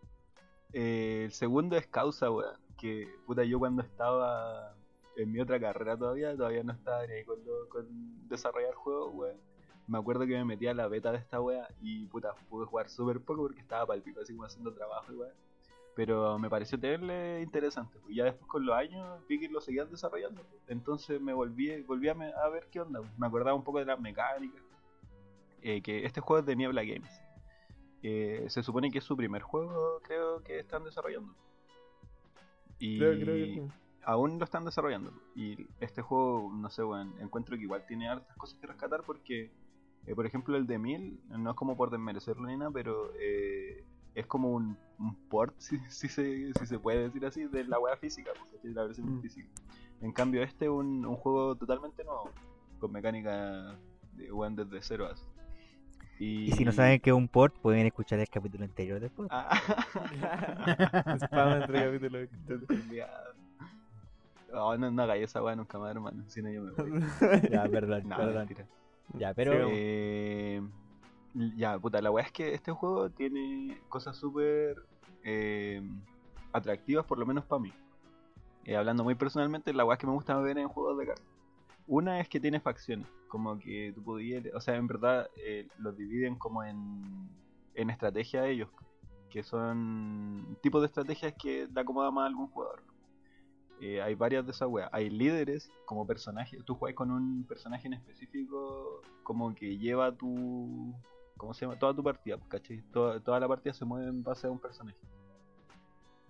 [SPEAKER 2] Eh, el segundo es causa, weón. Que puta, yo cuando estaba en mi otra carrera todavía, todavía no estaba ahí con, con desarrollar juegos, weón. Me acuerdo que me metí a la beta de esta wea y puta, pude jugar súper poco porque estaba palpito así como haciendo trabajo y. Pero me pareció tenerle interesante. Pues ya después con los años vi que lo seguían desarrollando. pues. Entonces me volví, volví a ver qué onda. pues. Me acordaba un poco de las mecánicas. Eh, que este juego es de Niebla Games. Eh, se supone que es su primer juego, creo que están desarrollando. Y
[SPEAKER 3] Creo, creo que sí.
[SPEAKER 2] aún lo están desarrollando. Y este juego, no sé, bueno, encuentro que igual tiene hartas cosas que rescatar porque, eh, por ejemplo, el de 1000, no es como por desmerecerlo ni nada, pero eh, es como un, un port, si, si se, si se puede decir así, de la wea física, porque la versión
[SPEAKER 3] Mm.
[SPEAKER 2] física. En cambio, este es un, un juego totalmente nuevo, con mecánica de weón desde cero así.
[SPEAKER 1] Y si no saben que es un port, pueden escuchar el capítulo anterior después.
[SPEAKER 2] Ah.
[SPEAKER 3] Spam entre capítulos.
[SPEAKER 2] Culiao. No, no, no hagáis esa weá nunca más, hermano. Si no, yo me voy.
[SPEAKER 1] Ya, perdón,
[SPEAKER 2] No,
[SPEAKER 1] perdón.
[SPEAKER 2] mentira.
[SPEAKER 1] Ya, pero.
[SPEAKER 2] Eh, ya, puta, la weá es que este juego tiene cosas súper eh, atractivas, por lo menos para mí. Eh, hablando muy personalmente, la weá que me gusta ver en juegos de cartas. Una es que tiene facciones, como que tú podías, o sea, en verdad eh, los dividen como en, en estrategia ellos, que son tipos de estrategias que le acomoda más a algún jugador. Eh, hay varias de esas weas. Hay líderes como personajes. Tú juegas con un personaje en específico como que lleva tu... ¿Cómo se llama? Toda tu partida, pues, ¿cachai? Toda, toda la partida se mueve en base a un personaje.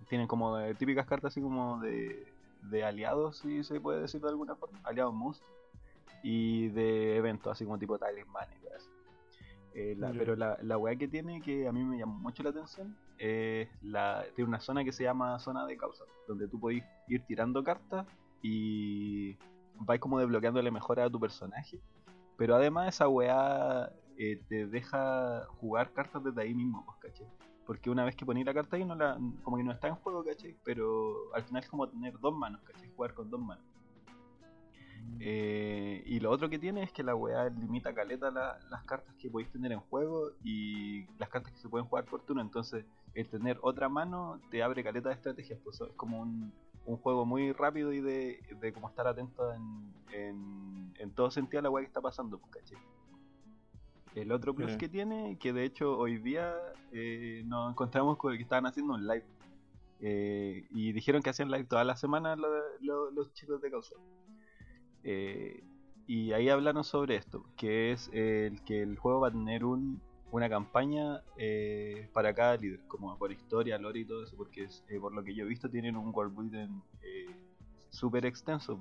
[SPEAKER 2] Tienen como de- típicas cartas así como de, de aliados, si se puede decir de alguna forma. Aliados monstruos. Y de eventos, así como tipo talismán y cosas así. Eh, la-. Pero la, la weá que tiene que a mí me llamó mucho la atención es la, tiene una zona que se llama zona de causa, donde tú podés ir tirando cartas y vais como desbloqueándole mejora a tu personaje. Pero además esa weá eh, te deja jugar cartas desde ahí mismo, pues, ¿cachai? Porque una vez que ponís la carta ahí, no la, como que no está en juego, ¿cachai? Pero al final es como tener dos manos, ¿cachai? Jugar con dos manos. Eh, y lo otro que tiene es que la weá limita caleta la- las cartas que podéis tener en juego y las cartas que se pueden jugar por turno. Entonces, el tener otra mano te abre caleta de estrategias. Pues es como un, un juego muy rápido y de, de como estar atento en, en, en todo sentido a la weá que está pasando, pues, ¿cachai? El otro plus
[SPEAKER 3] Ya.
[SPEAKER 2] que tiene, que de hecho hoy día eh, nos encontramos con el que estaban haciendo un live. Eh, y dijeron que hacían live toda la semana lo- lo- los chicos de Causa. Eh, y ahí hablaron sobre esto, que es el que el juego va a tener un, una campaña eh, para cada líder, como por historia, lore y todo eso, porque es, eh, por lo que yo he visto tienen un world building eh, súper extenso.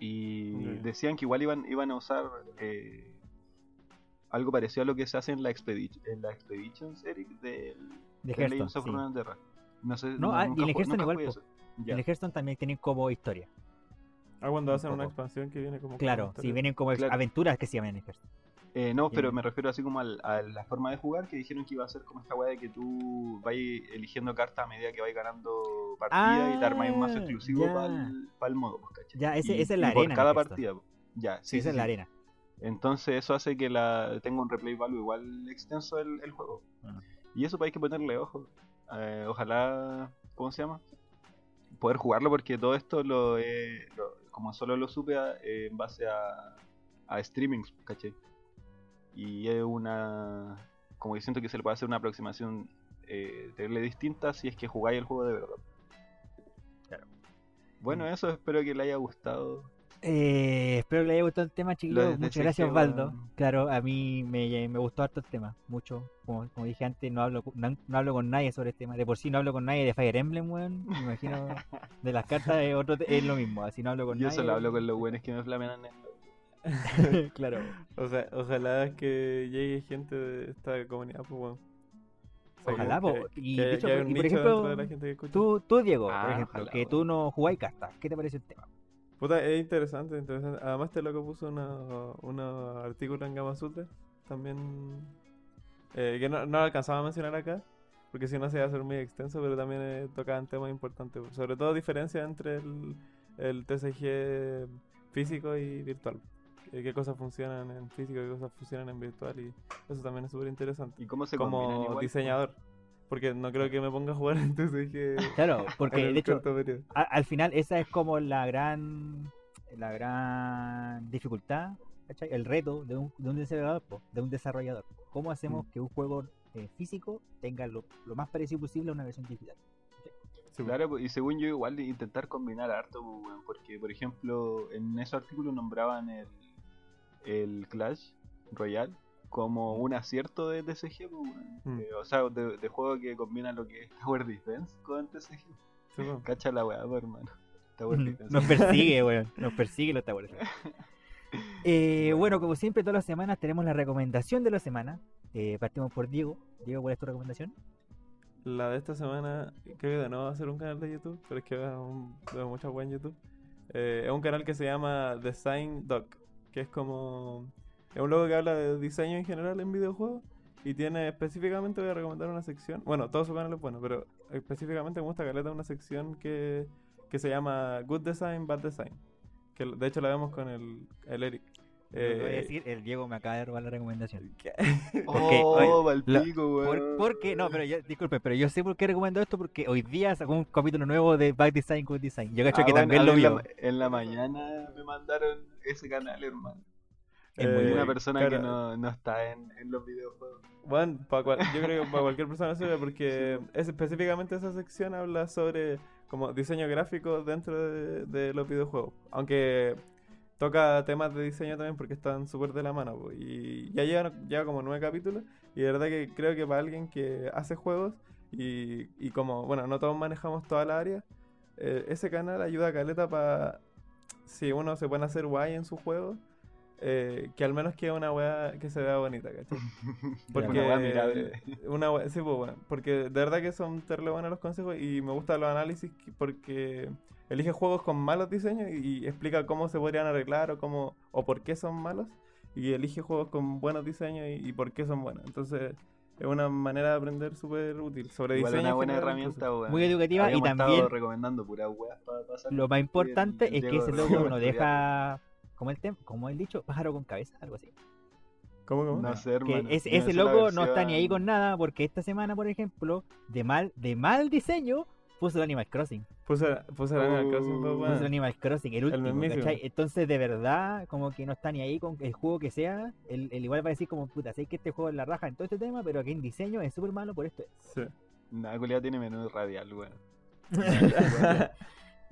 [SPEAKER 2] Y decían que igual iban, iban a usar algo parecido a lo que se hace en la Expedition, en la Expeditions, Eric, del
[SPEAKER 1] De
[SPEAKER 2] Legends of
[SPEAKER 1] sí.
[SPEAKER 2] No sé,
[SPEAKER 1] No, ah, y en el Hearthstone igual. En el Hearthstone también tienen como historia.
[SPEAKER 3] Ah, cuando
[SPEAKER 2] Un
[SPEAKER 3] hacen una expansión que viene como.
[SPEAKER 1] Claro, si vienen como
[SPEAKER 2] Claro.
[SPEAKER 1] aventuras que se llaman en el Hearthstone.
[SPEAKER 2] Eh, no, pero me refiero así como al- a la forma de jugar que dijeron que iba a ser como esta weá de que tú vas eligiendo cartas a medida que vais ganando partidas y te armáis un mazo
[SPEAKER 1] Ah,
[SPEAKER 2] exclusivo para el modo, pues, ¿cachai?
[SPEAKER 1] Ya, ese-
[SPEAKER 2] Y-
[SPEAKER 1] esa es la
[SPEAKER 2] y
[SPEAKER 1] arena en
[SPEAKER 2] cada
[SPEAKER 1] Hearthstone.
[SPEAKER 2] partida. pues. Ya,
[SPEAKER 1] Sí,
[SPEAKER 2] sí,
[SPEAKER 1] esa
[SPEAKER 2] sí,
[SPEAKER 1] es la
[SPEAKER 2] sí.
[SPEAKER 1] arena.
[SPEAKER 2] Entonces eso hace que la tenga un replay value igual extenso el, el juego.
[SPEAKER 1] Ah.
[SPEAKER 2] Y eso pues, hay que ponerle ojo. Eh, ojalá, ¿cómo se llama? Poder jugarlo porque todo esto lo, he- lo- como solo lo supe a- eh, en base a, a streamings, ¿cachai? Y es una... Como que siento que se le puede hacer una aproximación eh, distinta si es que jugáis el juego de verdad.
[SPEAKER 1] Claro.
[SPEAKER 2] Bueno, eso espero que le haya gustado.
[SPEAKER 1] Eh, espero que les haya gustado el tema, chiquillos.
[SPEAKER 2] de
[SPEAKER 1] Muchas gracias, Osvaldo. Claro, a mí me, me gustó harto el tema. Mucho. Como, como dije antes, no hablo, con- no, no hablo con nadie sobre este tema. De por sí no hablo con nadie de Fire Emblem, weón. Me imagino de las cartas es, otro, es lo mismo. Así no hablo con
[SPEAKER 2] Yo
[SPEAKER 1] nadie.
[SPEAKER 2] solo hablo con los buenos que me flamean en el...
[SPEAKER 1] claro.
[SPEAKER 3] O sea, ojalá que llegue gente de esta comunidad, pues bueno.
[SPEAKER 1] Ojalá,
[SPEAKER 3] que-
[SPEAKER 1] Y,
[SPEAKER 3] que
[SPEAKER 1] de
[SPEAKER 3] que haya
[SPEAKER 1] y por ejemplo,
[SPEAKER 3] dentro de la gente que escucha.
[SPEAKER 1] Tú, tú Diego, por
[SPEAKER 2] Ah,
[SPEAKER 1] ejemplo,
[SPEAKER 2] ojalá,
[SPEAKER 1] que tú no jugáis cartas. ¿Qué te parece el tema?
[SPEAKER 3] Puta, es interesante, interesante. Además, este loco puso una, una artículo en Gama Sutra, también, eh, que no, no lo alcanzaba a mencionar acá, porque si no se iba a hacer muy extenso, pero también eh, tocaban temas importantes. Sobre todo diferencia entre el, el TCG físico y virtual. Eh, qué cosas funcionan en físico, qué cosas funcionan en virtual, y eso también es súper interesante.
[SPEAKER 2] ¿Y cómo se
[SPEAKER 3] Como
[SPEAKER 2] igual?
[SPEAKER 3] diseñador, porque no creo que me ponga a jugar en TCG
[SPEAKER 1] Claro, porque de hecho, a- al final esa es como la gran la gran dificultad ¿cachai? el reto de un, de un desarrollador po, de un desarrollador cómo hacemos
[SPEAKER 3] Mm.
[SPEAKER 1] que un juego eh, físico tenga lo, lo más parecido posible a una versión digital
[SPEAKER 3] Sí.
[SPEAKER 2] Claro, y según yo igual intentar combinar harto, porque por ejemplo en ese artículo nombraban el, el Clash Royale como un acierto de TCG, weón.
[SPEAKER 3] Mm.
[SPEAKER 2] Eh, o sea, de, de juego que combina lo que es Tower Defense con TCG.
[SPEAKER 3] Sí.
[SPEAKER 2] Cacha la weá, pues, hermano. Tower Defense.
[SPEAKER 1] nos persigue weón, nos persigue los Tower Defense. Eh, bueno como siempre todas las semanas tenemos la recomendación de la semana Eh, partimos por Diego Diego ¿cuál es tu recomendación?
[SPEAKER 3] La de esta semana, creo que de nuevo va a ser un canal de YouTube, pero es que veo, un- veo mucha web en YouTube. Eh, es un canal que se llama Design Doc, que es como. Es un logo que habla de diseño en general en videojuegos. Y tiene específicamente, voy a recomendar una sección. Bueno, todo su canal es bueno, pero específicamente me gusta caleta una sección que, que se llama Good Design, Bad Design. Que de hecho la vemos con el, el Eric.
[SPEAKER 1] Que voy a
[SPEAKER 3] Eh,
[SPEAKER 1] decir el Diego me acaba de robar la recomendación
[SPEAKER 3] que-
[SPEAKER 1] Porque,
[SPEAKER 2] oh,
[SPEAKER 1] oye,
[SPEAKER 2] palpico,
[SPEAKER 1] Por,
[SPEAKER 2] weón.
[SPEAKER 1] ¿Por qué? No, pero yo, disculpe, pero yo sé por qué recomiendo esto porque hoy día sacó un capítulo nuevo de Back Design, Good Design. Yo cacho
[SPEAKER 2] Ah,
[SPEAKER 1] que
[SPEAKER 2] bueno,
[SPEAKER 1] también lo vio.
[SPEAKER 2] la- en la mañana me mandaron ese canal, hermano.
[SPEAKER 1] Es muy
[SPEAKER 3] eh,
[SPEAKER 2] una persona que no, no está en, en los videojuegos.
[SPEAKER 3] Bueno, pa cual- yo creo que para cualquier persona sirve porque es, específicamente esa sección habla sobre como diseño gráfico dentro de, de los videojuegos. Aunque toca temas de diseño también porque están súper de la mano. po, Y ya lleva, lleva como nueve capítulos y de verdad que creo que para alguien que hace juegos y, y como, bueno, no todos manejamos toda la área, eh, ese canal ayuda a Caleta para, si uno se puede hacer guay en su juego, eh, que al menos quede una weá que se vea bonita, ¿cachai? Porque
[SPEAKER 2] Una weá mirable.
[SPEAKER 3] una we- sí, pues bueno, porque de verdad que son terrible buenos los consejos y me gustan los análisis que- porque elige juegos con malos diseños y, y explica cómo se podrían arreglar o cómo o por qué son malos y elige juegos con buenos diseños y, y por qué son buenos. Entonces es una manera de aprender súper útil sobre
[SPEAKER 2] Igual
[SPEAKER 3] diseño.
[SPEAKER 2] una
[SPEAKER 3] en
[SPEAKER 2] buena herramienta, weón.
[SPEAKER 1] Muy educativa y
[SPEAKER 2] Habíamos estado
[SPEAKER 1] también
[SPEAKER 2] recomendando puras weas para pasar.
[SPEAKER 1] lo más importante
[SPEAKER 2] el
[SPEAKER 1] es que ese loco no deja, como el, tem como el dicho, pájaro con cabeza, algo así.
[SPEAKER 3] ¿Cómo, cómo?
[SPEAKER 2] No sé,
[SPEAKER 1] Que
[SPEAKER 2] hermano. me
[SPEAKER 1] ese loco no está ni ahí con nada porque esta semana, por ejemplo, de mal, de mal diseño, puso el Animal Crossing.
[SPEAKER 3] Puse, puse el Animal Crossing,
[SPEAKER 2] Uh,
[SPEAKER 3] bueno.
[SPEAKER 1] Puso el Animal Crossing, el último. Entonces, de verdad, como que no está ni ahí con el juego que sea. Él, él igual va a decir como, puta, sé que este juego es la raja en todo este tema, pero aquí en diseño es súper malo por esto.
[SPEAKER 3] Sí.
[SPEAKER 2] Nah, culiao tiene menú radial, weón.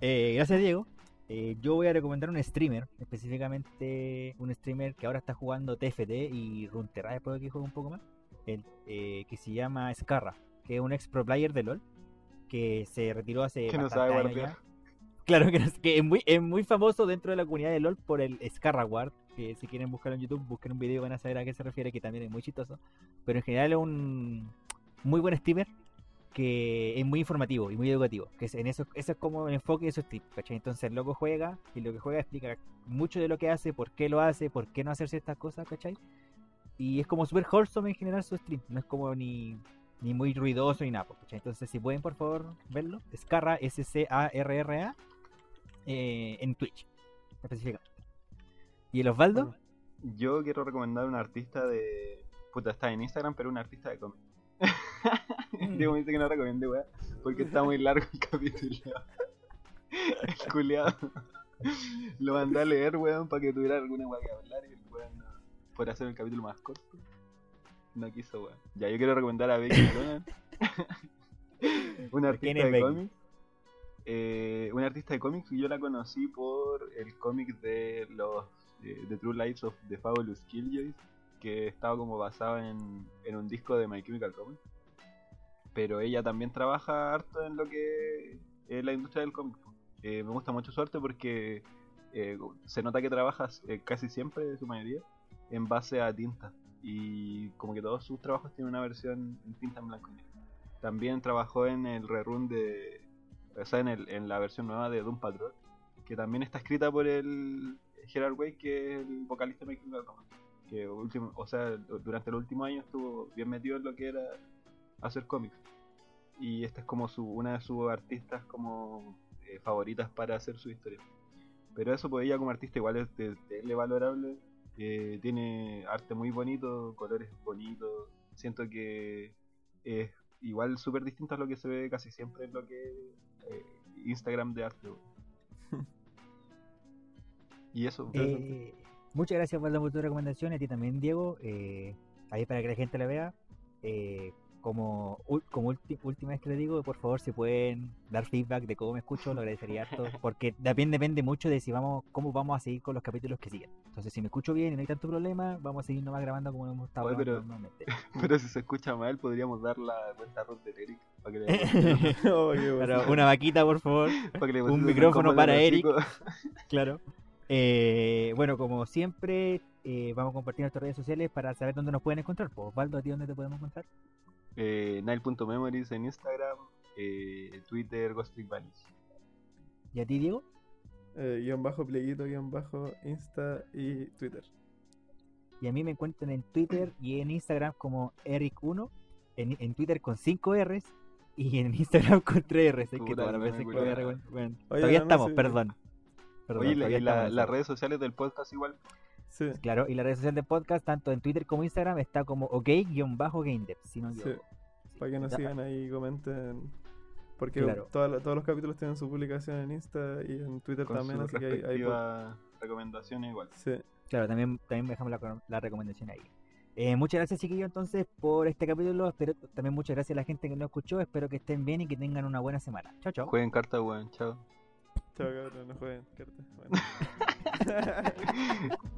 [SPEAKER 1] Eh, gracias, Diego. Eh, yo voy a recomendar un streamer, específicamente un streamer que ahora está jugando TFT y Runeterra, después de que juegue un poco más, el, eh, que se llama Scarra, que es un ex pro player de LOL, que se retiró hace
[SPEAKER 2] Que no sabe
[SPEAKER 1] años ya. Claro que, no- que es, muy, es muy famoso dentro de la comunidad de LOL por el Scarra Guard, que si quieren buscarlo en YouTube, busquen un video y van a saber a qué se refiere, que también es muy chistoso. Pero en general es un muy buen streamer que es muy informativo y muy educativo. Que es, en eso, eso es como el enfoque de su stream, ¿cachai? Entonces el loco juega y lo que juega explica mucho de lo que hace, por qué lo hace, por qué no hacer ciertas cosas, ¿cachai? Y es como super wholesome en general su stream, no es como ni, ni muy ruidoso ni nada, ¿cachai? Entonces si pueden por favor verlo, Scarra, S-C-A-R-R-A, eh, en Twitch, específicamente. ¿Y el Osvaldo?
[SPEAKER 2] Yo quiero recomendar un artista de. Puta, está en Instagram, pero un artista de cómic. Diego me dice que no recomiende, weá, porque está muy largo el capítulo. el culiado. Lo mandé a leer, weón, para que tuviera alguna weá que hablar y el weón no, por hacer el capítulo más corto. No quiso, weón. Ya, yo quiero recomendar a Becky Conan. un
[SPEAKER 1] ¿Quién
[SPEAKER 2] artista de cómics. Eh, un artista de cómics yo la conocí por el cómic de los eh, The True Lives of the Fabulous Killjoys que estaba como basado en, en un disco de My Chemical Romance. Pero ella también trabaja harto en lo que es la industria del cómic Eh, me gusta mucho su arte porque eh, se nota que trabaja eh, casi siempre, su mayoría, en base a tinta. Y como que todos sus trabajos tienen una versión en tinta en blanco y negro. También trabajó en el rerun de o sea, en, el, en la versión nueva de Doom Patrol, que también está escrita por el Gerard Way, que es el vocalista de My Chemical Romance. Que último, o sea, durante el último año estuvo bien metido en lo que era hacer cómics. Y esta es como su, una de sus artistas como eh, favoritas para hacer su historia. Pero eso, pues ella como artista igual es de, de valorable. eh, tiene arte muy bonito, colores bonitos. Siento que es igual súper distinto a lo que se ve casi siempre en lo que eh, Instagram de arte. y eso,
[SPEAKER 1] Eh, muchas gracias por tu recomendación, y a ti también Diego, eh, ahí para que la gente la vea. Eh, como como ulti- última vez que le digo, por favor, si pueden dar feedback de cómo me escucho, lo agradecería harto, porque también depende mucho de si vamos, cómo vamos a seguir con los capítulos que siguen. Entonces, si me escucho bien y no hay tanto problema, vamos a seguir nomás grabando como hemos estado
[SPEAKER 2] Oye,
[SPEAKER 1] grabando
[SPEAKER 2] pero-
[SPEAKER 1] normalmente.
[SPEAKER 2] pero si se escucha mal, podríamos dar la cuenta root de Eric para que le,
[SPEAKER 3] Oh.
[SPEAKER 1] Pero una vaquita, por favor.
[SPEAKER 2] para que le
[SPEAKER 1] Un micrófono para Eric. Claro. Eh, bueno, como siempre, eh, vamos a compartir nuestras redes sociales para saber dónde nos pueden encontrar. Pues, Osvaldo, ¿a ti dónde te podemos encontrar?
[SPEAKER 2] Eh, Nile.memories en Instagram, eh, Twitter, Ghost Trick Vanish.
[SPEAKER 1] ¿Y a ti, Diego?
[SPEAKER 3] Eh, guion bajo, pleguito, guion bajo, Insta y Twitter.
[SPEAKER 1] Y a mí me encuentran en Twitter y en Instagram como Eric1, en, en Twitter con 5 R's y en Instagram con 3 R's. Es que todavía estamos,
[SPEAKER 3] sí.
[SPEAKER 1] perdón. Perdón,
[SPEAKER 2] Oye, y la- las
[SPEAKER 1] sí.
[SPEAKER 2] redes sociales del podcast igual.
[SPEAKER 3] Sí,
[SPEAKER 1] Claro, y la red social de podcast, tanto en Twitter como Instagram, está como ok-gamedev, si no
[SPEAKER 3] Sí.
[SPEAKER 1] equivoco.
[SPEAKER 3] para que nos sigan ahí y comenten. Porque
[SPEAKER 1] Claro.
[SPEAKER 3] toda todos los capítulos tienen su publicación en Insta y en Twitter
[SPEAKER 2] Con
[SPEAKER 3] también, así que po-
[SPEAKER 2] respectivas recomendaciones igual.
[SPEAKER 3] Sí,
[SPEAKER 1] Claro, también, también dejamos la, la recomendación ahí. Eh, muchas gracias, chiquillos, entonces, por este capítulo. Espero, también muchas gracias a la gente que nos escuchó. Espero que estén bien y que tengan una buena semana. Chao, chao.
[SPEAKER 2] Jueguen carta, weón. Chao.
[SPEAKER 3] Chao cabrón, no jueguen cartas. Bueno.